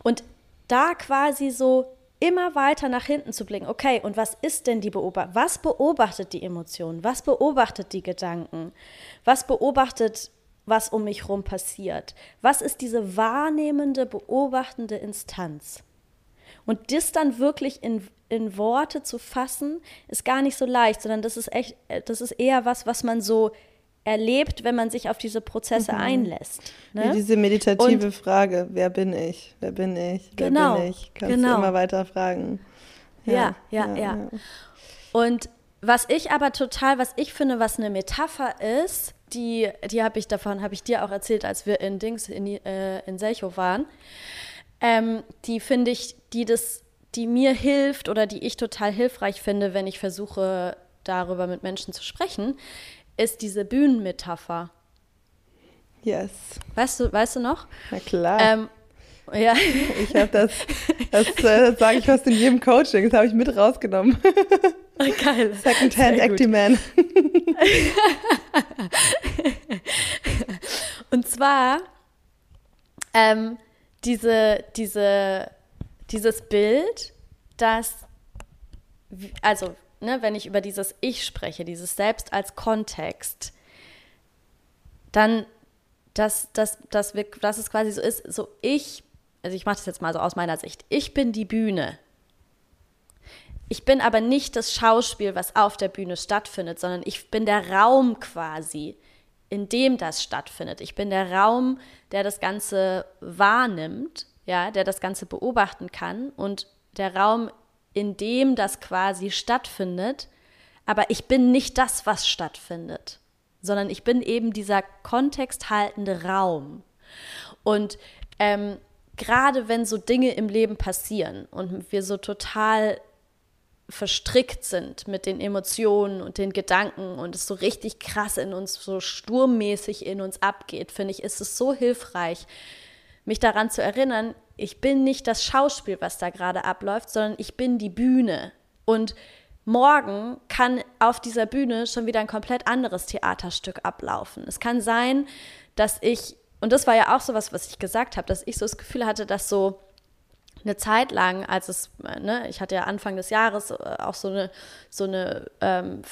Und da quasi so immer weiter nach hinten zu blicken. Okay, und was ist denn die Beobachtung? Was beobachtet die Emotionen? Was beobachtet die Gedanken? Was beobachtet was um mich herum passiert? Was ist diese wahrnehmende, beobachtende Instanz? Und das dann wirklich in, in Worte zu fassen, ist gar nicht so leicht, sondern das ist echt, das ist eher was, was man so erlebt, wenn man sich auf diese Prozesse mhm. einlässt. Ne? Wie diese meditative Und, Frage, wer bin ich? Wer bin ich? Wer genau, bin ich? Kannst genau. du immer weiter fragen. Ja ja, ja, ja, ja. Und was ich aber total, was ich finde, was eine Metapher ist, die, die habe ich davon, habe ich dir auch erzählt, als wir in Dings, in, äh, in Selchow waren. Ähm, die finde ich, die das, die mir hilft oder die ich total hilfreich finde, wenn ich versuche, darüber mit Menschen zu sprechen, ist diese Bühnenmetapher. Yes. Weißt du, weißt du noch? Na klar. Ähm, ja. Ich habe das, das, äh, das sage ich fast in jedem Coaching, das habe ich mit rausgenommen. Geil. Secondhand Acty Man. Und zwar ähm, diese, diese, dieses Bild, dass, also, ne, wenn ich über dieses Ich spreche, dieses Selbst als Kontext, dann, dass, dass, dass, wir, dass es quasi so ist, so ich, also ich mache das jetzt mal so aus meiner Sicht, ich bin die Bühne ich bin aber nicht das Schauspiel, was auf der Bühne stattfindet, sondern ich bin der Raum quasi, in dem das stattfindet. Ich bin der Raum, der das Ganze wahrnimmt, ja, der das Ganze beobachten kann und der Raum, in dem das quasi stattfindet. Aber ich bin nicht das, was stattfindet, sondern ich bin eben dieser kontexthaltende Raum. Und ähm, gerade wenn so Dinge im Leben passieren und wir so total verstrickt sind mit den Emotionen und den Gedanken und es so richtig krass in uns, so sturmmäßig in uns abgeht, finde ich, ist es so hilfreich, mich daran zu erinnern, ich bin nicht das Schauspiel, was da gerade abläuft, sondern ich bin die Bühne. Und morgen kann auf dieser Bühne schon wieder ein komplett anderes Theaterstück ablaufen. Es kann sein, dass ich, und das war ja auch so was, was ich gesagt habe, dass ich so das Gefühl hatte, dass so eine Zeit lang, als es, ne, ich hatte ja Anfang des Jahres äh, auch so eine, so eine ähm,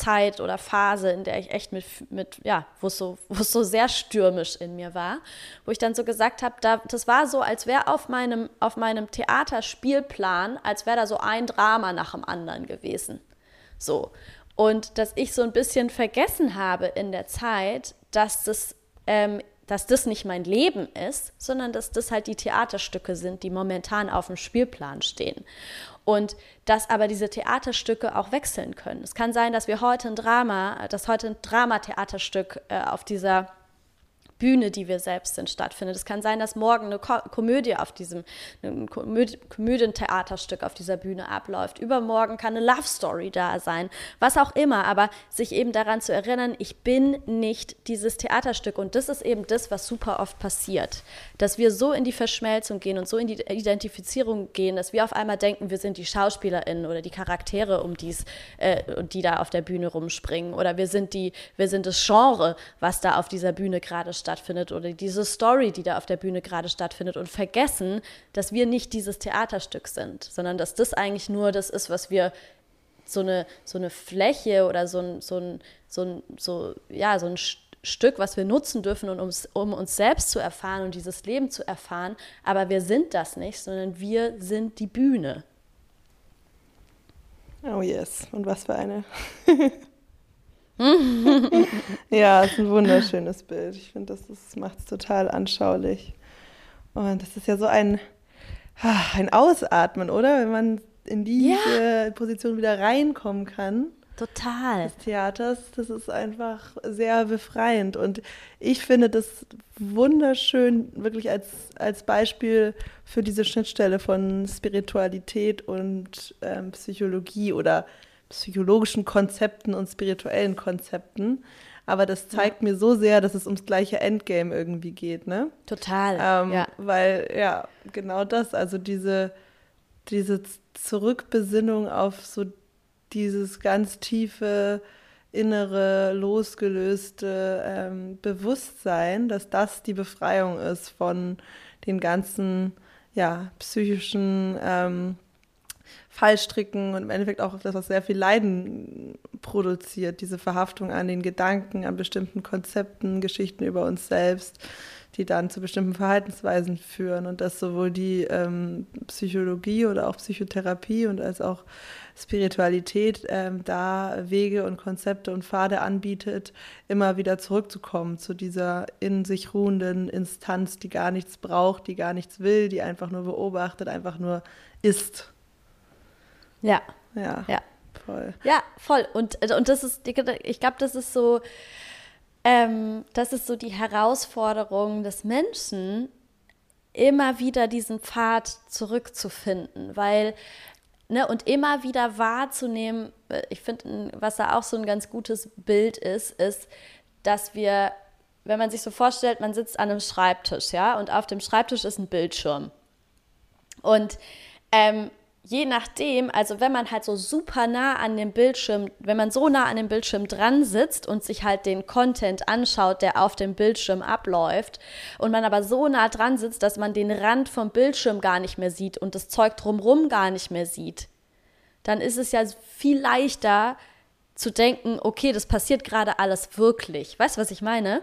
Zeit oder Phase, in der ich echt mit, mit ja, wo es so, so sehr stürmisch in mir war, wo ich dann so gesagt habe, da, das war so, als wäre auf meinem, auf meinem Theaterspielplan, als wäre da so ein Drama nach dem anderen gewesen. So. Und dass ich so ein bisschen vergessen habe in der Zeit, dass das ähm, dass das nicht mein Leben ist, sondern dass das halt die Theaterstücke sind, die momentan auf dem Spielplan stehen. Und dass aber diese Theaterstücke auch wechseln können. Es kann sein, dass wir heute ein Drama, dass heute ein Dramatheaterstück äh, auf dieser Bühne, die wir selbst sind, stattfindet. Es kann sein, dass morgen eine Ko Komödie auf diesem, ein Komödie, Komödientheaterstück auf dieser Bühne abläuft. Übermorgen kann eine Love Story da sein, was auch immer. Aber sich eben daran zu erinnern, ich bin nicht dieses Theaterstück. Und das ist eben das, was super oft passiert. Dass wir so in die Verschmelzung gehen und so in die Identifizierung gehen, dass wir auf einmal denken, wir sind die SchauspielerInnen oder die Charaktere, um dies, äh, die da auf der Bühne rumspringen. Oder wir sind die, wir sind das Genre, was da auf dieser Bühne gerade stattfindet stattfindet oder diese Story, die da auf der Bühne gerade stattfindet und vergessen, dass wir nicht dieses Theaterstück sind, sondern dass das eigentlich nur das ist, was wir so eine, so eine Fläche oder so ein, so ein, so ein, so, ja, so ein Stück, was wir nutzen dürfen, um, um uns selbst zu erfahren und dieses Leben zu erfahren. Aber wir sind das nicht, sondern wir sind die Bühne. Oh yes, und was für eine. ja, ist ein wunderschönes Bild. Ich finde, das, das macht es total anschaulich. Und das ist ja so ein, ah, ein Ausatmen, oder? Wenn man in diese ja. Position wieder reinkommen kann. Total. Des Theaters, das ist einfach sehr befreiend. Und ich finde das wunderschön, wirklich als, als Beispiel für diese Schnittstelle von Spiritualität und ähm, Psychologie oder psychologischen Konzepten und spirituellen Konzepten. Aber das zeigt ja. mir so sehr, dass es ums gleiche Endgame irgendwie geht, ne? Total. Ähm, ja. Weil, ja, genau das, also diese, diese Zurückbesinnung auf so dieses ganz tiefe, innere, losgelöste ähm, Bewusstsein, dass das die Befreiung ist von den ganzen, ja, psychischen ähm, Fallstricken und im Endeffekt auch das, was sehr viel Leiden produziert, diese Verhaftung an den Gedanken, an bestimmten Konzepten, Geschichten über uns selbst, die dann zu bestimmten Verhaltensweisen führen und dass sowohl die ähm, Psychologie oder auch Psychotherapie und als auch Spiritualität ähm, da Wege und Konzepte und Pfade anbietet, immer wieder zurückzukommen zu dieser in sich ruhenden Instanz, die gar nichts braucht, die gar nichts will, die einfach nur beobachtet, einfach nur ist. Ja. Ja. Ja. Voll. Ja, voll. Und, und das ist, ich glaube, das ist so, ähm, das ist so die Herausforderung des Menschen, immer wieder diesen Pfad zurückzufinden, weil Ne, und immer wieder wahrzunehmen, äh, ich finde, was da auch so ein ganz gutes Bild ist, ist, dass wir, wenn man sich so vorstellt, man sitzt an einem Schreibtisch, ja, und auf dem Schreibtisch ist ein Bildschirm. Und ähm, je nachdem, also wenn man halt so super nah an dem Bildschirm, wenn man so nah an dem Bildschirm dran sitzt und sich halt den Content anschaut, der auf dem Bildschirm abläuft, und man aber so nah dran sitzt, dass man den Rand vom Bildschirm gar nicht mehr sieht und das Zeug drumrum gar nicht mehr sieht, dann ist es ja viel leichter zu denken, okay, das passiert gerade alles wirklich. Weißt du, was ich meine?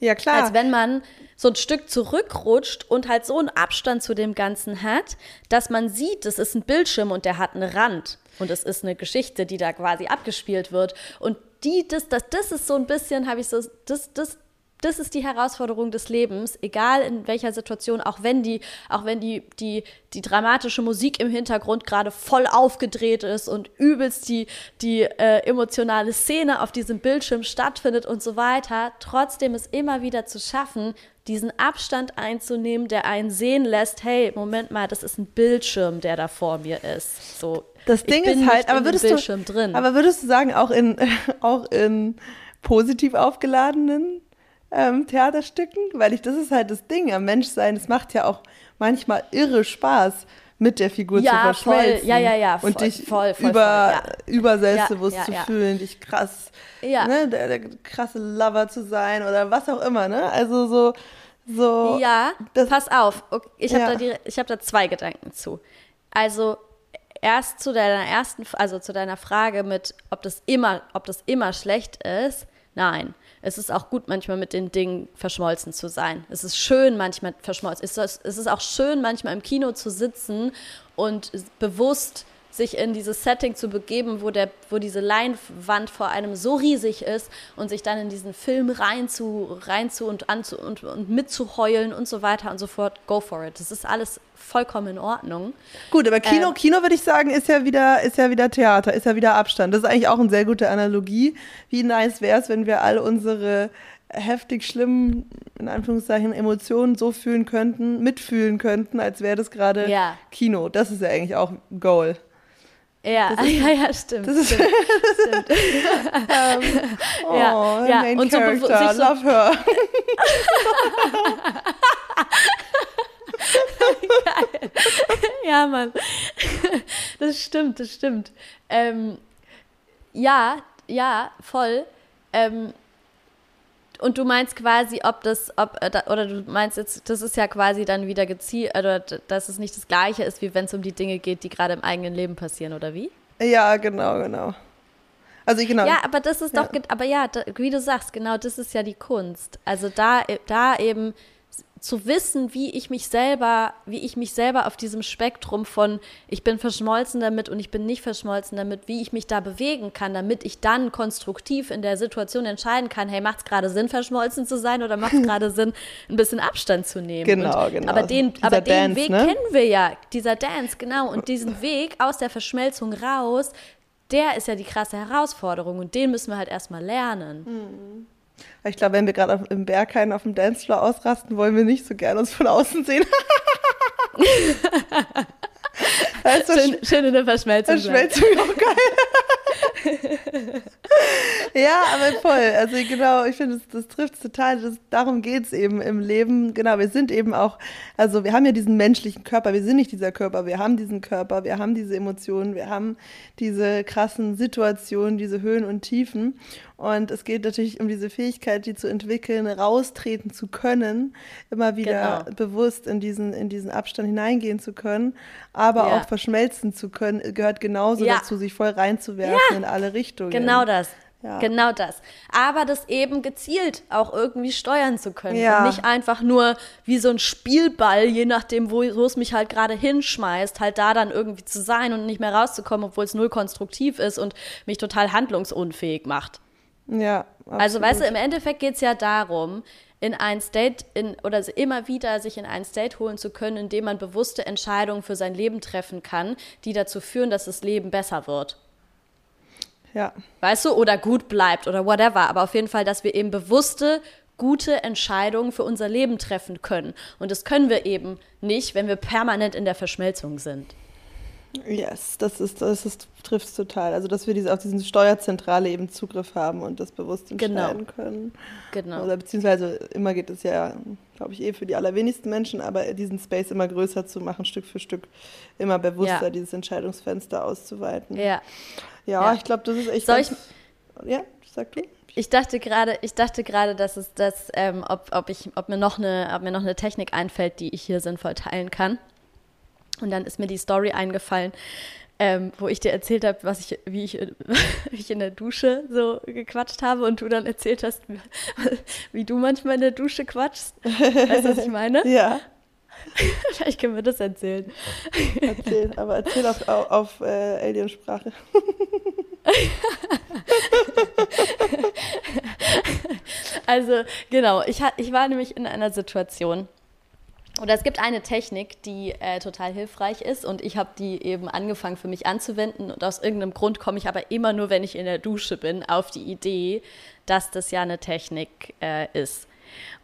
Ja, klar. Als wenn man so ein Stück zurückrutscht und halt so einen Abstand zu dem Ganzen hat, dass man sieht, das ist ein Bildschirm und der hat einen Rand. Und es ist eine Geschichte, die da quasi abgespielt wird. Und die, das, das, das ist so ein bisschen, habe ich so, das, das, das ist die Herausforderung des Lebens, egal in welcher Situation, auch wenn die, auch wenn die, die, die dramatische Musik im Hintergrund gerade voll aufgedreht ist und übelst die, die äh, emotionale Szene auf diesem Bildschirm stattfindet und so weiter, trotzdem es immer wieder zu schaffen, diesen Abstand einzunehmen, der einen sehen lässt, hey, Moment mal, das ist ein Bildschirm, der da vor mir ist. So, das Ding ist halt, aber würdest, du, drin. aber würdest du sagen, auch in, auch in positiv aufgeladenen ähm, Theaterstücken, weil ich, das ist halt das Ding am Menschsein. Es macht ja auch manchmal irre Spaß, mit der Figur ja, zu verschmelzen. Voll. Ja, ja, ja. Voll, und dich voll, voll, über, ja. über selbstbewusst ja, zu fühlen, dich krass, ne, der, der, krasse Lover zu sein oder was auch immer, ne? Also so, so. Ja, pass auf. Ich habe da, hab da zwei Gedanken zu. Also, erst zu deiner ersten, also zu deiner Frage mit, ob das immer, ob das immer schlecht ist. Nein es ist auch gut, manchmal mit den Dingen verschmolzen zu sein. Es ist schön, manchmal verschmolzen. Es ist auch schön, manchmal im Kino zu sitzen und bewusst sich in dieses Setting zu begeben, wo, der, wo diese Leinwand vor einem so riesig ist und sich dann in diesen Film rein zu, rein zu und, anzu, und, und mitzuheulen und so weiter und so fort, go for it. Das ist alles vollkommen in Ordnung. Gut, aber Kino, äh, Kino würde ich sagen, ist ja wieder, ist ja wieder Theater, ist ja wieder Abstand. Das ist eigentlich auch eine sehr gute Analogie. Wie nice wäre es, wenn wir all unsere heftig schlimmen, in Anführungszeichen, Emotionen so fühlen könnten, mitfühlen könnten, als wäre das gerade Ja. Kino. Das ist ja eigentlich auch ein Goal. Ja, ist- ja, ja, stimmt. Das ist stimmt, stimmt. Oh, Ja, ja, main und so sich so- love her. Ja, Mann. Das stimmt, das stimmt. Ähm, ja, ja, voll. Ähm, und du meinst quasi, ob das, ob, äh, oder du meinst jetzt, das ist ja quasi dann wieder gezielt, oder d- dass es nicht das Gleiche ist, wie wenn es um die Dinge geht, die gerade im eigenen Leben passieren, oder wie? Ja, genau, genau. Also ich genau. Ja, aber das ist Ja. doch, aber ja, da, wie du sagst, genau das ist ja die Kunst. Also da, da eben zu wissen, wie ich mich selber, wie ich mich selber auf diesem Spektrum von ich bin verschmolzen damit und ich bin nicht verschmolzen damit, wie ich mich da bewegen kann, damit ich dann konstruktiv in der Situation entscheiden kann, hey, macht es gerade Sinn, verschmolzen zu sein oder macht es gerade Sinn, ein bisschen Abstand zu nehmen? Genau, und, genau. Aber den, Dieser aber den Dance, Weg ne? kennen wir ja, dieser Dance, genau. Und diesen Weg aus der Verschmelzung raus, der ist ja die krasse Herausforderung und den müssen wir halt erstmal lernen. Ich glaube, wenn wir gerade auf- im Berghain auf dem Dancefloor ausrasten, wollen wir nicht so gerne uns von außen sehen. weißt du, Schön, schön in der Verschmelzung. Mir auch geil. ja, aber voll. Also genau, ich finde, das, das trifft total. Das, darum geht es eben im Leben. Genau, wir sind eben auch, also wir haben ja diesen menschlichen Körper. Wir sind nicht dieser Körper, wir haben diesen Körper, wir haben diese Emotionen, wir haben diese krassen Situationen, diese Höhen und Tiefen. Und es geht natürlich um diese Fähigkeit, die zu entwickeln, raustreten zu können, immer wieder Genau. bewusst in diesen, in diesen Abstand hineingehen zu können, aber Ja. auch verschmelzen zu können, gehört genauso Ja. dazu, sich voll reinzuwerfen Ja. in alle Richtungen. Genau das. Ja. Genau das. Aber das eben gezielt auch irgendwie steuern zu können. Ja. Und nicht einfach nur wie so ein Spielball, je nachdem, wo, es mich halt gerade hinschmeißt, halt da dann irgendwie zu sein und nicht mehr rauszukommen, obwohl es null konstruktiv ist und mich total handlungsunfähig macht. Ja, Also, absolut. weißt du, im Endeffekt geht es ja darum, in ein State, in, oder immer wieder sich in ein State holen zu können, in dem man bewusste Entscheidungen für sein Leben treffen kann, die dazu führen, dass das Leben besser wird. Ja, Weißt du, oder gut bleibt oder whatever. Aber auf jeden Fall, dass wir eben bewusste, gute Entscheidungen für unser Leben treffen können. Und das können wir eben nicht, wenn wir permanent in der Verschmelzung sind. yes, das ist, das ist, trifft es total. Also, dass wir diese, auf diese Steuerzentrale eben Zugriff haben und das bewusst Genau. entscheiden können. Genau. Oder beziehungsweise immer geht es ja, glaube ich, eh für die allerwenigsten Menschen, aber diesen Space immer größer zu machen, Stück für Stück, immer bewusster Ja. dieses Entscheidungsfenster auszuweiten. Ja. Ja, Ja. ich glaube, das ist echt. Soll ganz- Ja, sag du. Ich dachte gerade, ich dachte gerade, dass es das, ähm, ob, ob ich, ob mir noch eine, ob mir noch eine Technik einfällt, die ich hier sinnvoll teilen kann. Und dann ist mir die Story eingefallen, ähm, wo ich dir erzählt habe, was ich, wie ich, wie ich in der Dusche so gequatscht habe und du dann erzählt hast, wie du manchmal in der Dusche quatschst. Weißt du, was ich meine? Ja, Vielleicht können wir das erzählen. erzähl, aber erzähl auf, auf, auf äh, Aliensprache. Also genau, ich, ich war nämlich in einer Situation. Oder es gibt eine Technik, die äh, total hilfreich ist und ich habe die eben angefangen für mich anzuwenden und aus irgendeinem Grund komme ich aber immer nur, wenn ich in der Dusche bin, auf die Idee, dass das ja eine Technik äh, ist.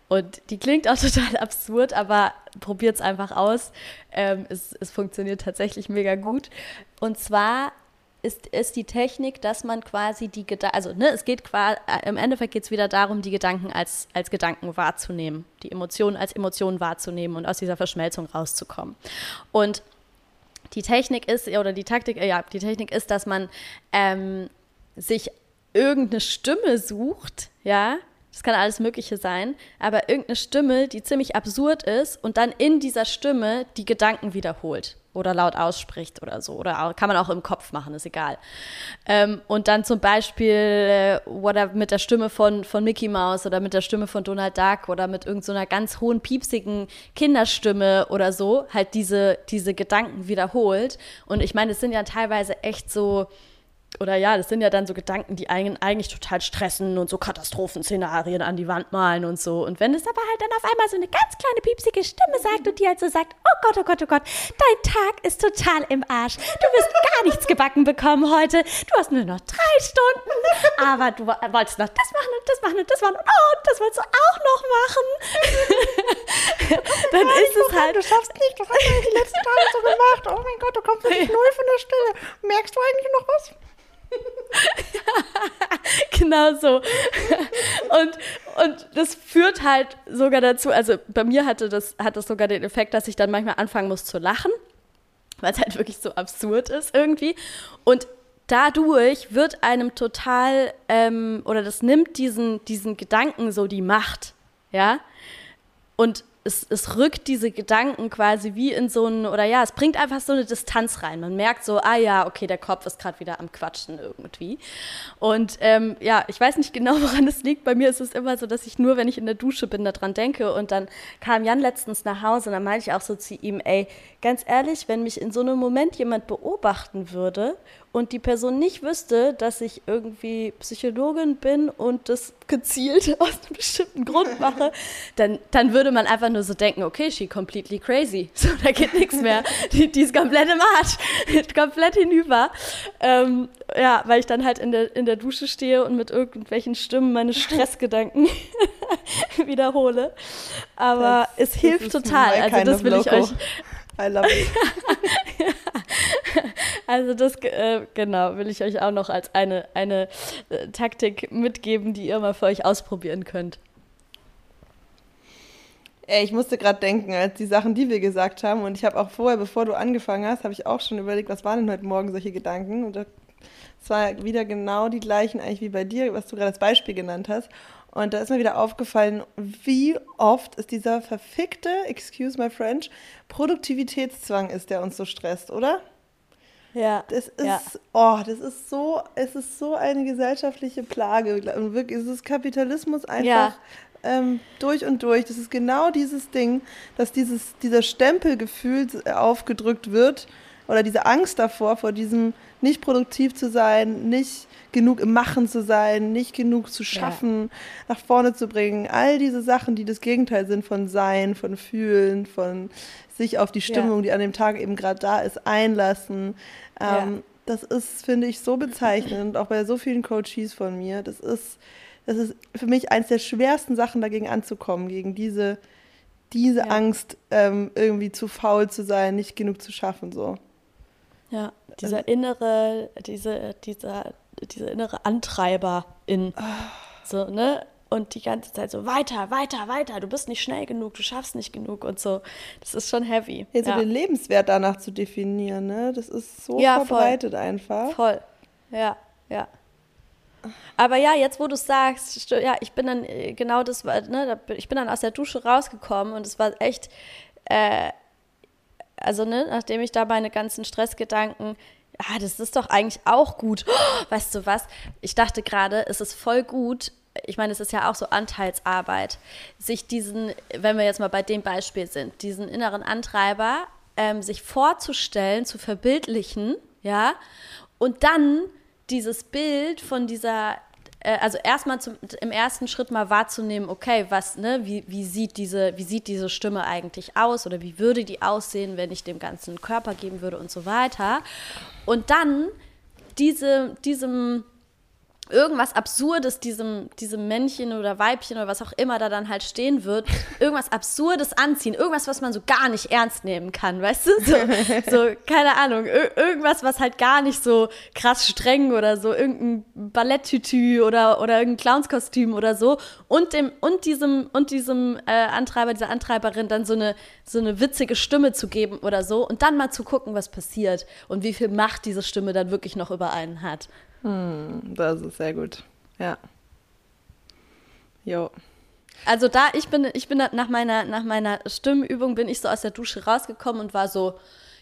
Und die klingt auch total absurd, aber probiert es einfach aus. Ähm, es, es funktioniert tatsächlich mega gut. Und zwar ist, ist die Technik, dass man quasi die Gedanken, also ne, es geht quasi, im Endeffekt geht es wieder darum, die Gedanken als, als Gedanken wahrzunehmen, die Emotionen als Emotionen wahrzunehmen und aus dieser Verschmelzung rauszukommen. Und die Technik ist, oder die Taktik, äh, ja, die Technik ist, dass man ähm, sich irgendeine Stimme sucht, ja, das kann alles Mögliche sein, aber irgendeine Stimme, die ziemlich absurd ist und dann in dieser Stimme die Gedanken wiederholt oder laut ausspricht oder so. Oder kann man auch im Kopf machen, ist egal. Ähm, und dann zum Beispiel äh, oder mit der Stimme von, von Mickey Mouse oder mit der Stimme von Donald Duck oder mit irgendeiner so ganz hohen, piepsigen Kinderstimme oder so, halt diese, diese Gedanken wiederholt. Und ich meine, es sind ja teilweise echt so oder ja, das sind ja dann so Gedanken, die einen eigentlich total stressen und so Katastrophenszenarien an die Wand malen und so. Und wenn es aber halt dann auf einmal so eine ganz kleine piepsige Stimme sagt und die halt so sagt, oh Gott, oh Gott, oh Gott, dein Tag ist total im Arsch. Du wirst gar nichts gebacken bekommen heute. Du hast nur noch drei Stunden, aber du wolltest noch das machen und das machen und das machen und oh, das wolltest du auch noch machen. dann ist es halt. Du schaffst nicht, du hast die letzten Tage so gemacht. Oh mein Gott, du kommst wirklich null von der Stelle. Merkst du eigentlich noch was? genau so. Und, und das führt halt sogar dazu, also bei mir hatte das, hat das sogar den Effekt, dass ich dann manchmal anfangen muss zu lachen, weil es halt wirklich so absurd ist irgendwie. Und dadurch wird einem total, ähm, oder das nimmt diesen, diesen Gedanken so die Macht, ja. Und es, es rückt diese Gedanken quasi wie in so ein, oder ja, es bringt einfach so eine Distanz rein. Man merkt so, ah ja, okay, der Kopf ist gerade wieder am Quatschen irgendwie. Und ähm, ja, ich weiß nicht genau, woran es liegt. Bei mir ist es immer so, dass ich nur, wenn ich in der Dusche bin, daran denke. Und dann kam Jan letztens nach Hause und dann meinte ich auch so zu ihm, ey, ganz ehrlich, wenn mich in so einem Moment jemand beobachten würde und die Person nicht wüsste, dass ich irgendwie Psychologin bin und das gezielt aus einem bestimmten Grund mache, dann, dann würde man einfach nur so denken, okay, she completely crazy. So, da geht nichts mehr. Die, die ist komplett im Arsch. komplett hinüber. Ähm, ja, weil ich dann halt in der, in der Dusche stehe und mit irgendwelchen Stimmen meine Stressgedanken wiederhole. Aber das, es hilft total. Also das will ich euch I love it. Also das, äh, genau, will ich euch auch noch als eine, eine äh, Taktik mitgeben, die ihr mal für euch ausprobieren könnt. Ey, ich musste gerade denken, als die Sachen, die wir gesagt haben, und ich habe auch vorher, bevor du angefangen hast, habe ich auch schon überlegt, was waren denn heute Morgen solche Gedanken? Und es war wieder genau die gleichen eigentlich wie bei dir, was du gerade als Beispiel genannt hast. Und da ist mir wieder aufgefallen, wie oft ist dieser verfickte, excuse my French, Produktivitätszwang ist, der uns so stresst, oder? Ja. Das ist, ja. oh, das ist so, es ist so eine gesellschaftliche Plage. Und wirklich, es ist Kapitalismus einfach ja. ähm, durch und durch. Das ist genau dieses Ding, dass dieses, dieser Stempelgefühl aufgedrückt wird oder diese Angst davor, vor diesem nicht produktiv zu sein, nicht genug im Machen zu sein, nicht genug zu schaffen, ja. nach vorne zu bringen. All diese Sachen, die das Gegenteil sind von Sein, von Fühlen, von sich auf die Stimmung, ja. die an dem Tag eben gerade da ist, einlassen. Ähm, ja. Das ist, finde ich, so bezeichnend, auch bei so vielen Coaches von mir. Das ist, das ist für mich eines der schwersten Sachen, dagegen anzukommen, gegen diese, diese Angst, ähm, irgendwie zu faul zu sein, nicht genug zu schaffen. So. Ja, dieser innere, diese, dieser diese innere Antreiber in. So, ne? Und die ganze Zeit so weiter, weiter, weiter. Du bist nicht schnell genug, du schaffst nicht genug und so. Das ist schon heavy. Jetzt ja. den Lebenswert danach zu definieren, ne? Das ist so ja, verbreitet voll. einfach. Voll. Ja, ja. Aber ja, jetzt wo du sagst, ja, ich bin dann äh, genau das, ne, ich bin dann aus der Dusche rausgekommen und es war echt, äh, also ne, nachdem ich da meine ganzen Stressgedanken ah, das ist doch eigentlich auch gut. weißt du was? Ich dachte gerade, es ist voll gut. Ich meine, es ist ja auch so Anteilsarbeit, sich diesen, wenn wir jetzt mal bei dem Beispiel sind, diesen inneren Antreiber ähm, sich vorzustellen, zu verbildlichen, ja, und dann dieses Bild von dieser also erstmal im ersten Schritt mal wahrzunehmen, okay, was, ne, wie, wie, sieht diese, wie sieht diese Stimme eigentlich aus oder wie würde die aussehen, wenn ich dem Ganzen Körper geben würde und so weiter. Und dann diese, diesem irgendwas Absurdes diesem, diesem Männchen oder Weibchen oder was auch immer da dann halt stehen wird, irgendwas Absurdes anziehen, irgendwas, was man so gar nicht ernst nehmen kann, weißt du? So, so keine Ahnung, irgendwas, was halt gar nicht so krass streng oder so, irgendein Balletttütü oder, oder irgendein Clownskostüm oder so und dem, und diesem, und diesem äh, Antreiber, dieser Antreiberin dann so eine, so eine witzige Stimme zu geben oder so und dann mal zu gucken, was passiert und wie viel Macht diese Stimme dann wirklich noch über einen hat. Hm, das ist sehr gut. Ja. Jo. Also da, ich bin, ich bin nach meiner, nach meiner Stimmübung bin ich so aus der Dusche rausgekommen und war so,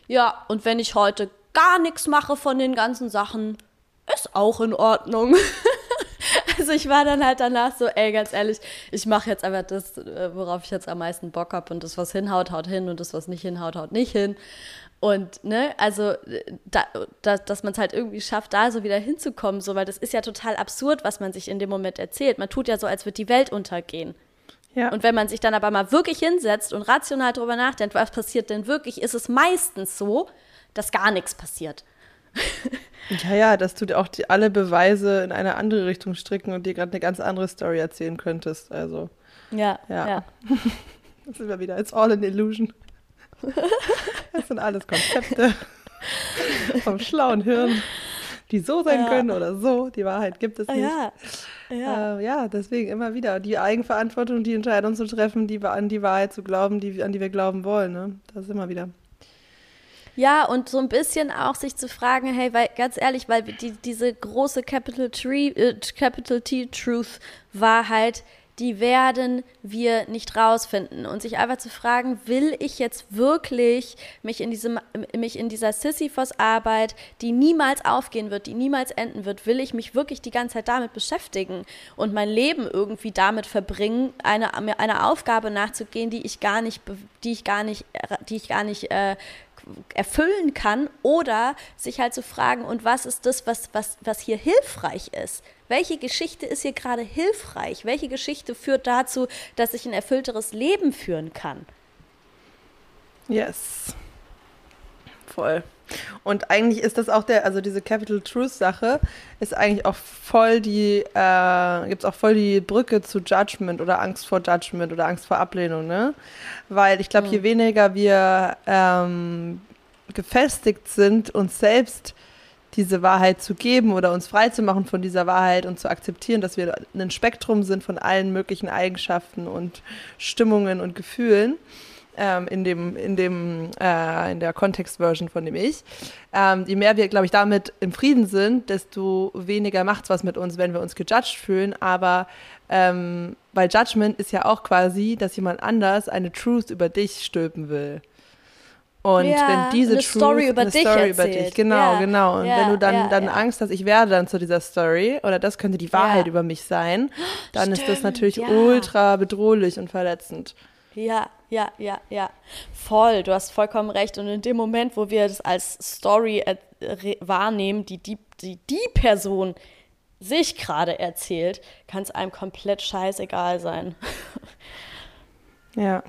ja, und wenn ich heute gar nichts mache von den ganzen Sachen, ist auch in Ordnung. Also ich war dann halt danach so, ey, ganz ehrlich, ich mache jetzt einfach das, äh, worauf ich jetzt am meisten Bock habe und das, was hinhaut, haut hin und das, was nicht hinhaut, haut nicht hin. Und, ne, also, da, da, dass man es halt irgendwie schafft, da so wieder hinzukommen, so, weil das ist ja total absurd, was man sich in dem Moment erzählt. Man tut ja so, als würde die Welt untergehen. Ja. Und wenn man sich dann aber mal wirklich hinsetzt und rational darüber nachdenkt, was passiert denn wirklich, ist es meistens so, dass gar nichts passiert. Ja, ja, dass du dir auch die, alle Beweise in eine andere Richtung stricken und dir gerade eine ganz andere Story erzählen könntest. Also. Ja, ja. ja. das sind wir wieder. It's all an illusion. Das sind alles Konzepte vom schlauen Hirn, die so sein ja. können oder so. Die Wahrheit gibt es nicht. Ja, ja. Äh, ja deswegen immer wieder die Eigenverantwortung, die Entscheidung zu treffen, die an die Wahrheit zu glauben, die, an die wir glauben wollen. Ne? Das ist immer wieder. Ja, und so ein bisschen auch sich zu fragen, hey, weil ganz ehrlich, weil die, diese große Capital, Tree, äh, Capital T Truth Wahrheit, die werden wir nicht rausfinden. Und sich einfach zu fragen, will ich jetzt wirklich mich in, diesem, mich in dieser Sisyphos-Arbeit, die niemals aufgehen wird, die niemals enden wird, will ich mich wirklich die ganze Zeit damit beschäftigen und mein Leben irgendwie damit verbringen, eine, eine Aufgabe nachzugehen, die ich gar nicht, die ich gar nicht, die ich gar nicht äh, erfüllen kann oder sich halt zu fragen, und was ist das, was, was, was hier hilfreich ist? Welche Geschichte ist hier gerade hilfreich? Welche Geschichte führt dazu, dass ich ein erfüllteres Leben führen kann? Yes. Voll. Und eigentlich ist das auch der, also diese Capital Truth Sache ist eigentlich auch voll die, äh, gibt es auch voll die Brücke zu Judgment oder Angst vor Judgment oder Angst vor Ablehnung, ne? Weil ich glaube, mhm. je weniger wir ähm, gefestigt sind, uns selbst diese Wahrheit zu geben oder uns frei zu machen von dieser Wahrheit und zu akzeptieren, dass wir ein Spektrum sind von allen möglichen Eigenschaften und Stimmungen und Gefühlen, ähm, in dem, in dem, äh, in der Kontextversion von dem Ich. Ähm, je mehr wir, glaube ich, damit im Frieden sind, desto weniger macht es was mit uns, wenn wir uns gejudged fühlen. Aber ähm, weil Judgment ist ja auch quasi, dass jemand anders eine Truth über dich stülpen will. Und ja, wenn diese eine Truth, Story über eine dich Story über dich, genau, ja, genau. Und ja, wenn du dann, dann Angst hast, ich werde dann zu dieser Story oder das könnte die Wahrheit über mich sein, dann Stimmt, ist das natürlich ultra bedrohlich und verletzend. Ja, ja, ja, ja. Voll, du hast vollkommen recht. Und in dem Moment, wo wir das als Story wahrnehmen, die die, die, die Person sich gerade erzählt, kann es einem komplett scheißegal sein. ja.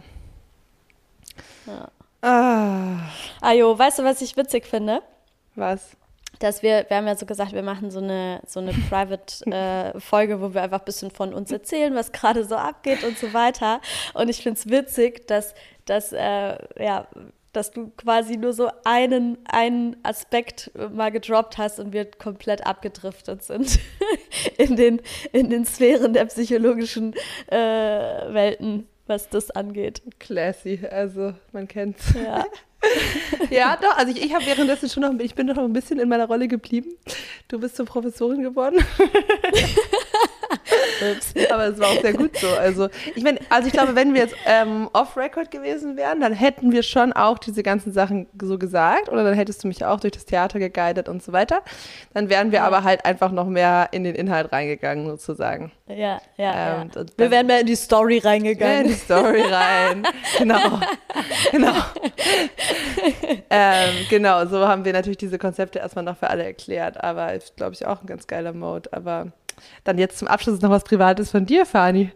Ja. Ah. Ajo, weißt du, was ich witzig finde? Was? Dass wir, wir haben ja so gesagt, wir machen so eine, so eine Private-Folge, äh, wo wir einfach ein bisschen von uns erzählen, was gerade so abgeht und so weiter. Und ich finde es witzig, dass, dass, äh, ja, dass du quasi nur so einen, einen Aspekt mal gedroppt hast und wir komplett abgedriftet sind in, den, in den Sphären der psychologischen äh, Welten was das angeht. Classy, also man kennt's. Ja. ja, doch, also ich, ich habe währenddessen schon noch, ich bin noch ein bisschen in meiner Rolle geblieben. Du bist zur Professorin geworden. Aber es war auch sehr gut so. Also ich meine, also ich glaube, wenn wir jetzt ähm, off-Record gewesen wären, dann hätten wir schon auch diese ganzen Sachen so gesagt oder dann hättest du mich auch durch das Theater geguidet und so weiter. Dann wären wir ja. aber halt einfach noch mehr in den Inhalt reingegangen sozusagen. Ja, ja. Ähm, ja. Wir wären mehr in die Story reingegangen. In die Story rein. genau. genau. ähm, genau, so haben wir natürlich diese Konzepte erstmal noch für alle erklärt. Aber ist, glaube ich, auch ein ganz geiler Mode. Aber dann jetzt zum Abschluss noch was Privates von dir, Fani.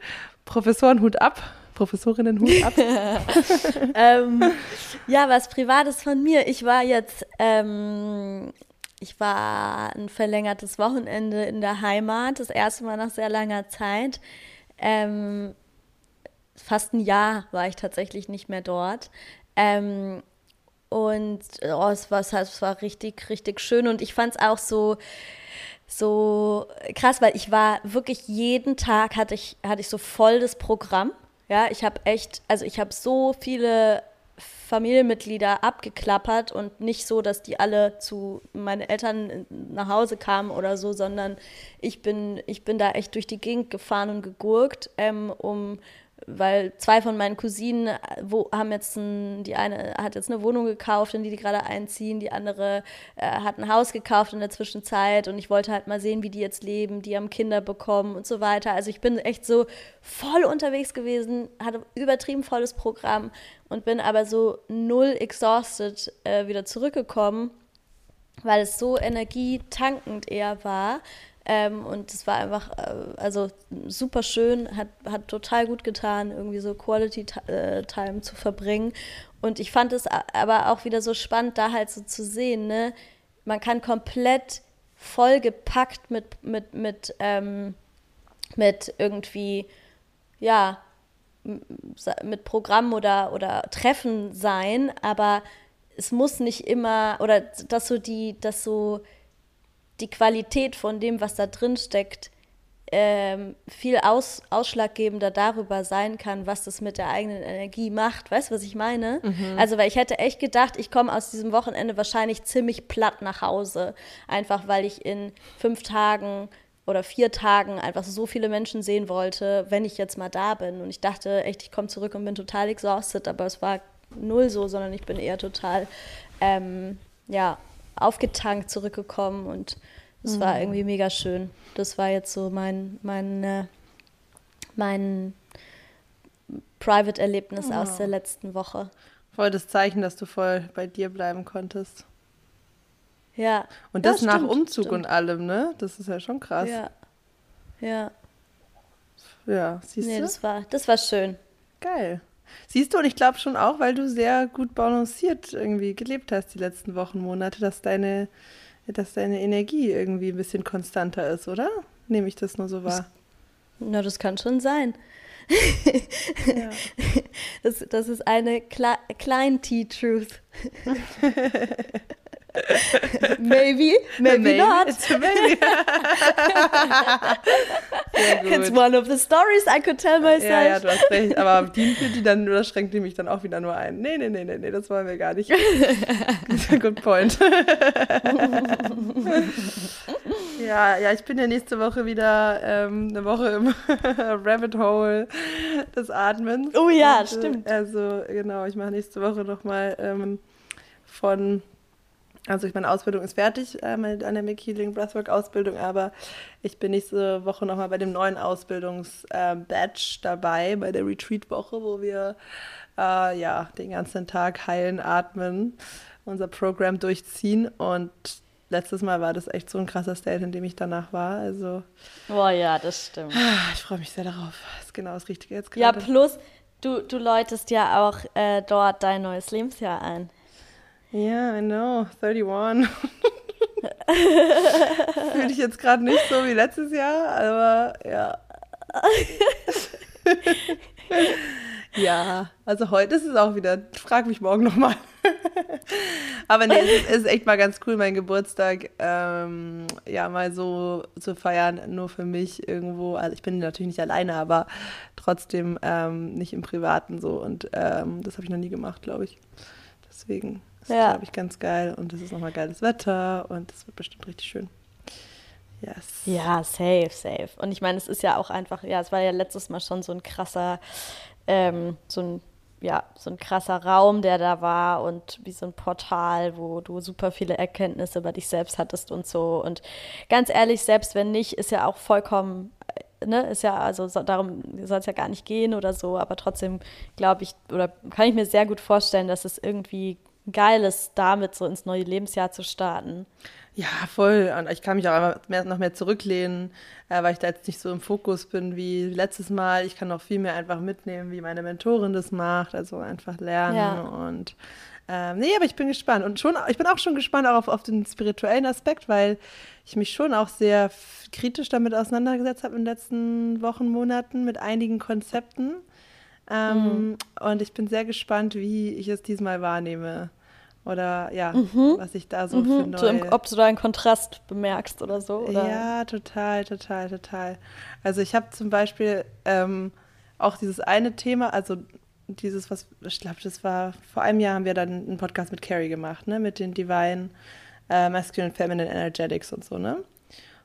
Professorenhut ab. Professorinnenhut ab. ähm, ja, was Privates von mir. Ich war jetzt, ähm, ich war ein verlängertes Wochenende in der Heimat, das erste Mal nach sehr langer Zeit. Ähm, fast ein Jahr war ich tatsächlich nicht mehr dort. Ähm, und oh, es, war, es war richtig, richtig schön. Und ich fand es auch so, so krass, weil ich war wirklich jeden Tag hatte ich, hatte ich so voll das Programm. Ja, ich habe echt, also ich habe so viele Familienmitglieder abgeklappert und nicht so, dass die alle zu meinen Eltern nach Hause kamen oder so, sondern ich bin, ich bin da echt durch die Gegend gefahren und gegurkt, ähm, um weil zwei von meinen Cousinen äh, wo, haben jetzt ein, die eine hat jetzt eine Wohnung gekauft, in die die gerade einziehen, die andere äh, hat ein Haus gekauft in der Zwischenzeit und ich wollte halt mal sehen, wie die jetzt leben, die haben Kinder bekommen und so weiter. Also ich bin echt so voll unterwegs gewesen, hatte übertrieben volles Programm und bin aber so null exhausted äh, wieder zurückgekommen, weil es so energietankend eher war ähm, und es war einfach, äh, also super schön, hat, hat total gut getan, irgendwie so Quality äh, Time zu verbringen. Und ich fand es aber auch wieder so spannend, da halt so zu sehen, ne? Man kann komplett vollgepackt mit, mit, mit, ähm, mit irgendwie, ja, mit Programm oder, oder Treffen sein, aber es muss nicht immer, oder dass so die, dass so die Qualität von dem, was da drin steckt, ähm, viel aus, ausschlaggebender darüber sein kann, was das mit der eigenen Energie macht. Weißt du, was ich meine? Mhm. Also, weil ich hätte echt gedacht, ich komme aus diesem Wochenende wahrscheinlich ziemlich platt nach Hause. Einfach weil ich in fünf Tagen oder vier Tagen einfach so viele Menschen sehen wollte, wenn ich jetzt mal da bin. Und ich dachte echt, ich komme zurück und bin total exhausted, aber es war null so, sondern ich bin eher total, ähm, ja, aufgetankt zurückgekommen und es mhm. war irgendwie mega schön. Das war jetzt so mein, mein, äh, mein Private-Erlebnis oh. aus der letzten Woche. Voll das Zeichen, dass du voll bei dir bleiben konntest. Ja. Und das ja, nach stimmt, Umzug stimmt. und allem, ne? Das ist ja schon krass. Ja. Ja. Ja, siehst nee, du? Nee, das war, das war schön. Geil. Siehst du, und ich glaube schon auch, weil du sehr gut balanciert irgendwie gelebt hast die letzten Wochen, Monate, dass deine, dass deine Energie irgendwie ein bisschen konstanter ist, oder? Nehme ich das nur so wahr? Na, das kann schon sein. Ja. Das, das ist eine Kle Klein-T-Truth. maybe, maybe, maybe not. It's maybe. It's one of the stories I could tell myself. Ja, ja, du hast recht. Aber die dann oder schränkt die mich dann auch wieder nur ein? Nee, nee, nee, nee, nee das wollen wir gar nicht. Good point. ja, ja, ich bin ja nächste Woche wieder ähm, eine Woche im Rabbit Hole des Atmens. Oh ja, Und, äh, stimmt. Also genau, ich mache nächste Woche nochmal ähm, von also ich meine Ausbildung ist fertig, äh, meine Dynamic Healing Breathwork Ausbildung, aber ich bin nächste Woche nochmal bei dem neuen Ausbildungsbatch äh, dabei, bei der Retreat-Woche, wo wir äh, ja den ganzen Tag heilen, atmen, unser Programm durchziehen und letztes Mal war das echt so ein krasser State, in dem ich danach war. Also. Oh ja, das stimmt. Ich freue mich sehr darauf. Das ist genau das Richtige jetzt gerade. Ja, plus du, du läutest ja auch äh, dort dein neues Lebensjahr ein. Ja, yeah, I know, 31. Fühle ich jetzt gerade nicht so wie letztes Jahr, aber ja. ja, also heute ist es auch wieder. Frag mich morgen nochmal. aber nee, es ist, es ist, echt mal ganz cool, meinen Geburtstag ähm, ja mal so zu feiern, nur für mich irgendwo. Also ich bin natürlich nicht alleine, aber trotzdem ähm, nicht im Privaten so. Und ähm, das habe ich noch nie gemacht, glaube ich. Deswegen das ja. ist, glaube ich, ganz geil. Und es ist nochmal geiles Wetter und es wird bestimmt richtig schön. Yes. Ja, safe, safe. Und ich meine, es ist ja auch einfach, ja, es war ja letztes Mal schon so ein krasser, ähm, so ein, ja, so ein krasser Raum, der da war und wie so ein Portal, wo du super viele Erkenntnisse über dich selbst hattest und so. Und ganz ehrlich, selbst wenn nicht, ist ja auch vollkommen äh, ne, ist ja, also so, darum soll es ja gar nicht gehen oder so, aber trotzdem glaube ich, oder kann ich mir sehr gut vorstellen, dass es irgendwie geil ist, damit so ins neue Lebensjahr zu starten. Ja, voll. Und ich kann mich auch mehr, noch mehr zurücklehnen, äh, weil ich da jetzt nicht so im Fokus bin wie letztes Mal. Ich kann noch viel mehr einfach mitnehmen, wie meine Mentorin das macht. Also einfach lernen ja. und ähm, nee, aber ich bin gespannt. Und schon, ich bin auch schon gespannt auch auf, auf den spirituellen Aspekt, weil ich mich schon auch sehr kritisch damit auseinandergesetzt habe in den letzten Wochen, Monaten mit einigen Konzepten. Ähm, mhm. Und ich bin sehr gespannt, wie ich es diesmal wahrnehme. Oder ja, mhm. was ich da so mhm. neue... So ob du da einen Kontrast bemerkst oder so? Oder? Ja, total, total, total. Also ich habe zum Beispiel ähm, auch dieses eine Thema, also dieses, was, ich glaube, das war, vor einem Jahr haben wir dann einen Podcast mit Carrie gemacht, ne, mit den Divine äh, Masculine Feminine Energetics und so, ne?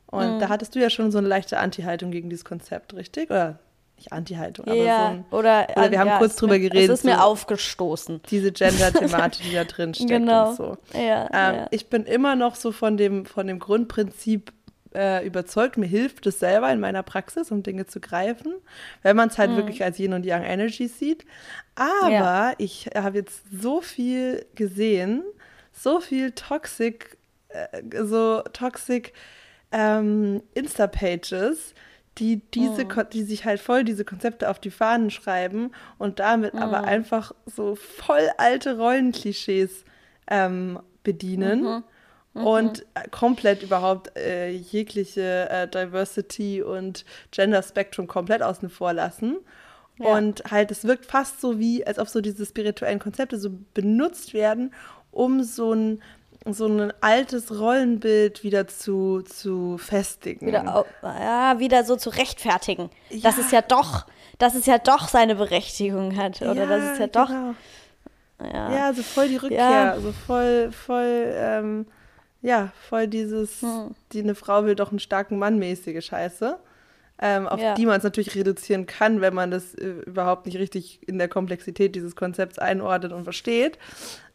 Und mhm. da hattest du ja schon so eine leichte Anti-Haltung gegen dieses Konzept, richtig? Oder nicht Anti-Haltung, aber ja, so ein, oder, oder wir haben ja, kurz drüber geredet. Es ist mir so, aufgestoßen. Diese Gender-Thematik, die da drin steckt genau. und so. Ja, ähm. Ich bin immer noch so von dem, von dem Grundprinzip äh, überzeugt. Mir hilft es selber in meiner Praxis, um Dinge zu greifen, wenn man es halt mhm. wirklich als Yin und Yang Energy sieht. Aber ich habe jetzt so viel gesehen, so viel Toxic, äh, so Toxic ähm, Insta-Pages, die diese, mhm. die sich halt voll diese Konzepte auf die Fahnen schreiben und damit mhm. aber einfach so voll alte Rollenklischees ähm, bedienen. Mhm mhm. und äh, komplett überhaupt äh, jegliche äh, Diversity und Gender Spectrum komplett außen vor lassen. Ja. Und halt, es wirkt fast so wie, als ob so diese spirituellen Konzepte so benutzt werden, um so ein so ein altes Rollenbild wieder zu, zu festigen. Wieder, ja, wieder so zu rechtfertigen. Ja. Dass es ja doch, dass es ja doch seine Berechtigung hat. Oder ja, dass es ja doch. Genau. Ja. ja, so voll die Rückkehr, ja. so voll, voll ähm, ja, voll dieses, hm. die eine Frau will doch einen starken Mann mäßige Scheiße. Ähm, auf ja. die man es natürlich reduzieren kann, wenn man das äh, überhaupt nicht richtig in der Komplexität dieses Konzepts einordnet und versteht.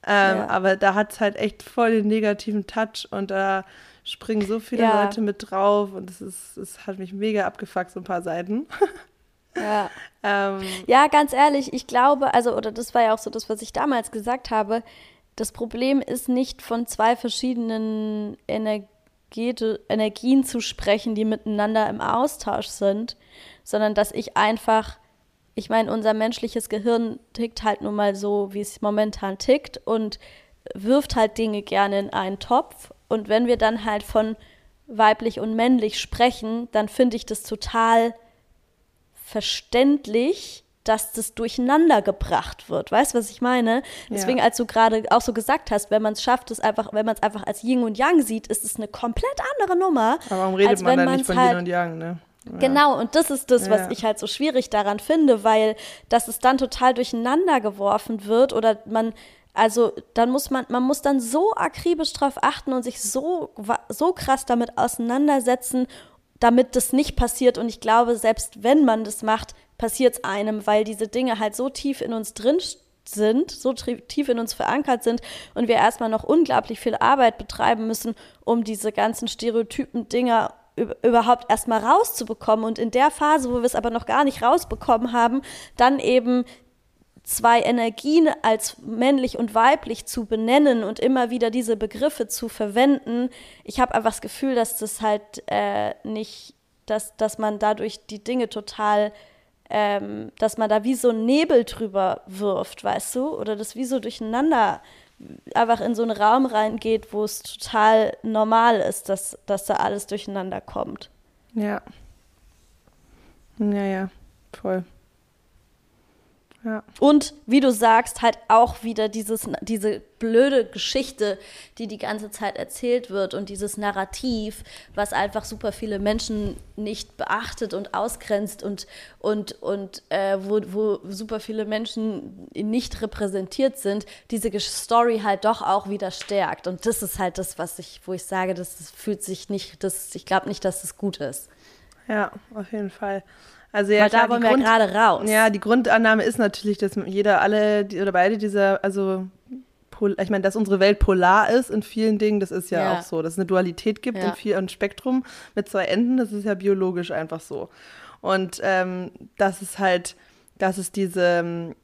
Ähm, ja. Aber da hat es halt echt voll den negativen Touch und da springen so viele ja. Leute mit drauf und es ist, es hat mich mega abgefuckt, so ein paar Seiten. Ja. ähm, ja, ganz ehrlich, ich glaube, also, oder das war ja auch so das, was ich damals gesagt habe, das Problem ist nicht von zwei verschiedenen Energie Energien zu sprechen, die miteinander im Austausch sind, sondern dass ich einfach, ich meine, unser menschliches Gehirn tickt halt nun mal so, wie es momentan tickt und wirft halt Dinge gerne in einen Topf. Und wenn wir dann halt von weiblich und männlich sprechen, dann finde ich das total verständlich, dass das durcheinander gebracht wird. Weißt du, was ich meine? Deswegen, ja. als du gerade auch so gesagt hast, wenn man es schafft, es einfach, wenn man es einfach als Yin und Yang sieht, ist es eine komplett andere Nummer. Aber warum redet man dann nicht von halt, Yin und Yang, ne? Ja. Genau, und das ist das, was ja. ich halt so schwierig daran finde, weil dass es dann total durcheinander geworfen wird oder man, also dann muss man, man muss dann so akribisch drauf achten und sich so, so krass damit auseinandersetzen, damit das nicht passiert. Und ich glaube, selbst wenn man das macht, passiert es einem, weil diese Dinge halt so tief in uns drin sind, so tief in uns verankert sind und wir erstmal noch unglaublich viel Arbeit betreiben müssen, um diese ganzen Stereotypen Dinger überhaupt erstmal rauszubekommen. Und in der Phase, wo wir es aber noch gar nicht rausbekommen haben, dann eben zwei Energien als männlich und weiblich zu benennen und immer wieder diese Begriffe zu verwenden. Ich habe einfach das Gefühl, dass das halt äh, nicht, dass, dass man dadurch die Dinge total ähm, dass man da wie so einen Nebel drüber wirft, weißt du? Oder das wie so durcheinander einfach in so einen Raum reingeht, wo es total normal ist, dass, dass da alles durcheinander kommt. Ja. Ja, ja, voll. Ja. Und wie du sagst, halt auch wieder dieses, diese blöde Geschichte, die die ganze Zeit erzählt wird und dieses Narrativ, was einfach super viele Menschen nicht beachtet und ausgrenzt und, und, und äh, wo, wo super viele Menschen nicht repräsentiert sind, diese Story halt doch auch wieder stärkt. Und das ist halt das, was ich, wo ich sage, das, fühlt sich nicht, das, ich glaube nicht, dass das gut ist. Ja, auf jeden Fall. Also ja, Weil klar, da wollen wir Grund, gerade raus. Ja, die Grundannahme ist natürlich, dass jeder, alle die, oder beide dieser, also ich meine, dass unsere Welt polar ist in vielen Dingen, das ist ja, ja. auch so. Dass es eine Dualität gibt ja. in viel, ein Spektrum mit zwei Enden, das ist ja biologisch einfach so. Und ähm, das ist halt, dass es diese,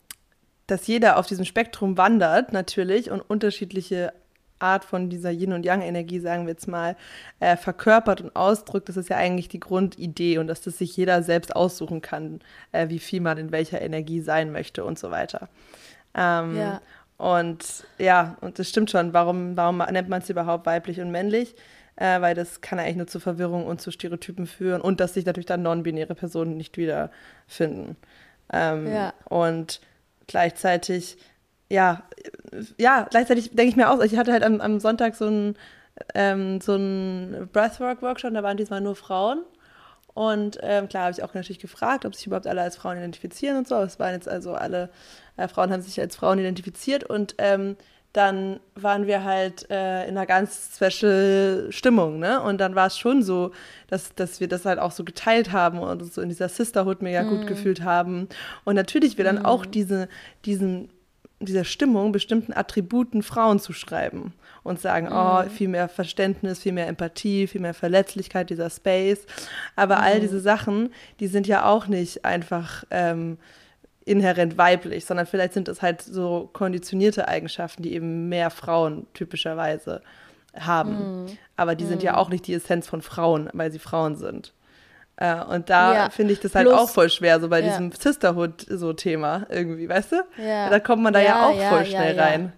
dass jeder auf diesem Spektrum wandert natürlich und unterschiedliche Art von dieser Yin- und Yang-Energie, sagen wir jetzt mal, äh, verkörpert und ausdrückt, das ist ja eigentlich die Grundidee und dass das sich jeder selbst aussuchen kann, äh, wie viel man in welcher Energie sein möchte und so weiter. Ähm, ja. Und ja, und das stimmt schon. Warum, warum nennt man es überhaupt weiblich und männlich? Äh, weil das kann eigentlich nur zu Verwirrung und zu Stereotypen führen und dass sich natürlich dann non-binäre Personen nicht wiederfinden. Ähm, ja. Und gleichzeitig ja, ja, gleichzeitig denke ich mir auch, ich hatte halt am, am Sonntag so einen ähm, so Breathwork-Workshop, da waren diesmal nur Frauen. Und ähm, klar habe ich auch natürlich gefragt, ob sich überhaupt alle als Frauen identifizieren und so. Aber es waren jetzt also alle äh, Frauen haben sich als Frauen identifiziert und ähm, dann waren wir halt äh, in einer ganz special Stimmung, ne? Und dann war es schon so, dass, dass wir das halt auch so geteilt haben und uns so in dieser Sisterhood mega mm. gut mhm. gefühlt haben. Und natürlich wir dann mm. auch diese, diesen, dieser Stimmung bestimmten Attributen Frauen zu schreiben und sagen, oh, mhm. viel mehr Verständnis, viel mehr Empathie, viel mehr Verletzlichkeit, dieser Space. Aber all diese Sachen, die sind ja auch nicht einfach ähm, inhärent weiblich, sondern vielleicht sind es halt so konditionierte Eigenschaften, die eben mehr Frauen typischerweise haben. Mm. Aber die sind ja mhm. auch nicht die Essenz von Frauen, weil sie Frauen sind. Äh, und da ja. finde ich das halt Plus, auch voll schwer, so bei ja. diesem Sisterhood-so-Thema irgendwie, weißt du? Ja. Da kommt man da ja, auch voll schnell rein.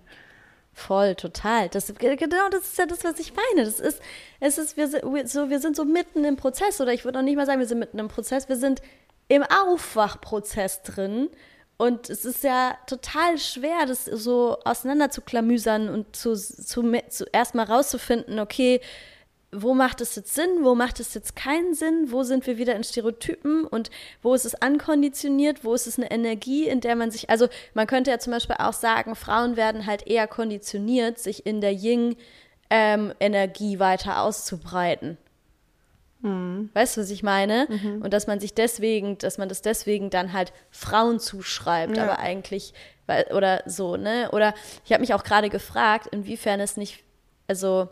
Voll, total. Das, genau, das ist ja das, was ich meine. Das ist, es ist, wir sind so, wir sind so mitten im Prozess, oder ich würde auch nicht mal sagen, wir sind mitten im Prozess, wir sind im Aufwachprozess drin. Und es ist ja total schwer, das so auseinander zu klamüsern und zu, zu, zu erstmal rauszufinden, okay, wo macht es jetzt Sinn, wo macht es jetzt keinen Sinn, wo sind wir wieder in Stereotypen und wo ist es ankonditioniert, wo ist es eine Energie, in der man sich, also man könnte ja zum Beispiel auch sagen, Frauen werden halt eher konditioniert, sich in der Ying-Energie ähm, weiter auszubreiten. Mhm. Weißt du, was ich meine? Mhm. Und dass man sich deswegen, dass man das deswegen dann halt Frauen zuschreibt, ja. aber eigentlich, weil, oder so, ne? Oder ich habe mich auch gerade gefragt, inwiefern es nicht, also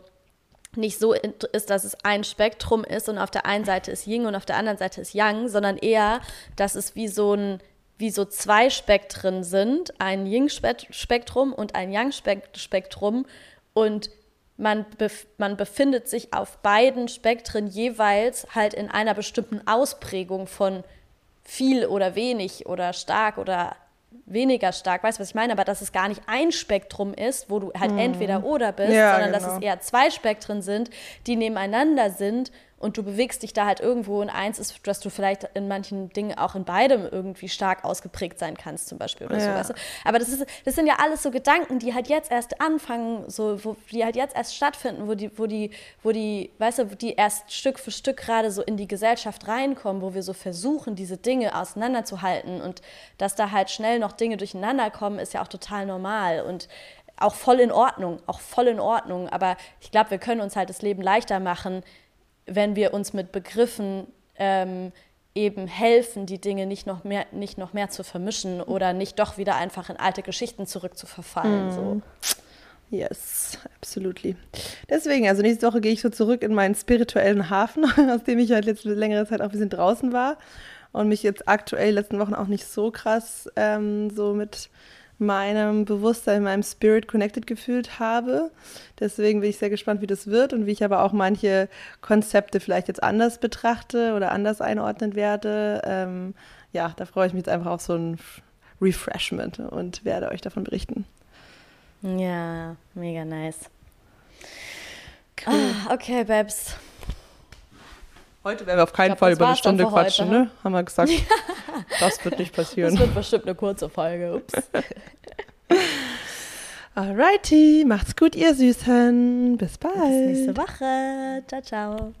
nicht so ist, dass es ein Spektrum ist und auf der einen Seite ist Ying und auf der anderen Seite ist Yang, sondern eher, dass es wie so ein wie so zwei Spektren sind, ein Yin-Spektrum und ein Yang-Spektrum. Und man, bef man befindet sich auf beiden Spektren jeweils halt in einer bestimmten Ausprägung von viel oder wenig oder stark oder weniger stark. Weißt du, was ich meine? Aber dass es gar nicht ein Spektrum ist, wo du halt hm. entweder oder bist, ja, sondern genau. dass es eher zwei Spektren sind, die nebeneinander sind und du bewegst dich da halt irgendwo und eins ist, dass du vielleicht in manchen Dingen auch in beidem irgendwie stark ausgeprägt sein kannst, zum Beispiel oder ja. so, weißt du? Aber das, ist, das sind ja alles so Gedanken, die halt jetzt erst anfangen, so, wo, die halt jetzt erst stattfinden, wo die, wo die, wo die, weißt du, die erst Stück für Stück gerade so in die Gesellschaft reinkommen, wo wir so versuchen, diese Dinge auseinanderzuhalten und dass da halt schnell noch Dinge durcheinander kommen, ist ja auch total normal und auch voll in Ordnung, auch voll in Ordnung. Aber ich glaube, wir können uns halt das Leben leichter machen, wenn wir uns mit Begriffen ähm, eben helfen, die Dinge nicht noch mehr, nicht noch mehr zu vermischen oder nicht doch wieder einfach in alte Geschichten zurückzuverfallen. Mm. So. Yes, absolutely. Deswegen, also nächste Woche gehe ich so zurück in meinen spirituellen Hafen, aus dem ich halt jetzt längere Zeit auch ein bisschen draußen war und mich jetzt aktuell letzten Wochen auch nicht so krass ähm, so mit meinem Bewusstsein, meinem Spirit connected gefühlt habe. Deswegen bin ich sehr gespannt, wie das wird und wie ich aber auch manche Konzepte vielleicht jetzt anders betrachte oder anders einordnen werde. Ähm, ja, da freue ich mich jetzt einfach auf so ein Refreshment und werde euch davon berichten. Ja, mega nice. Cool. Ah, okay, Babs. Heute werden wir auf keinen glaub, Fall über eine Stunde quatschen, heute. ne? Haben wir gesagt. das wird nicht passieren. Das wird bestimmt eine kurze Folge. Ups. Alrighty, macht's gut, ihr Süßen. Bis bald. Bis nächste Woche. Ciao, ciao.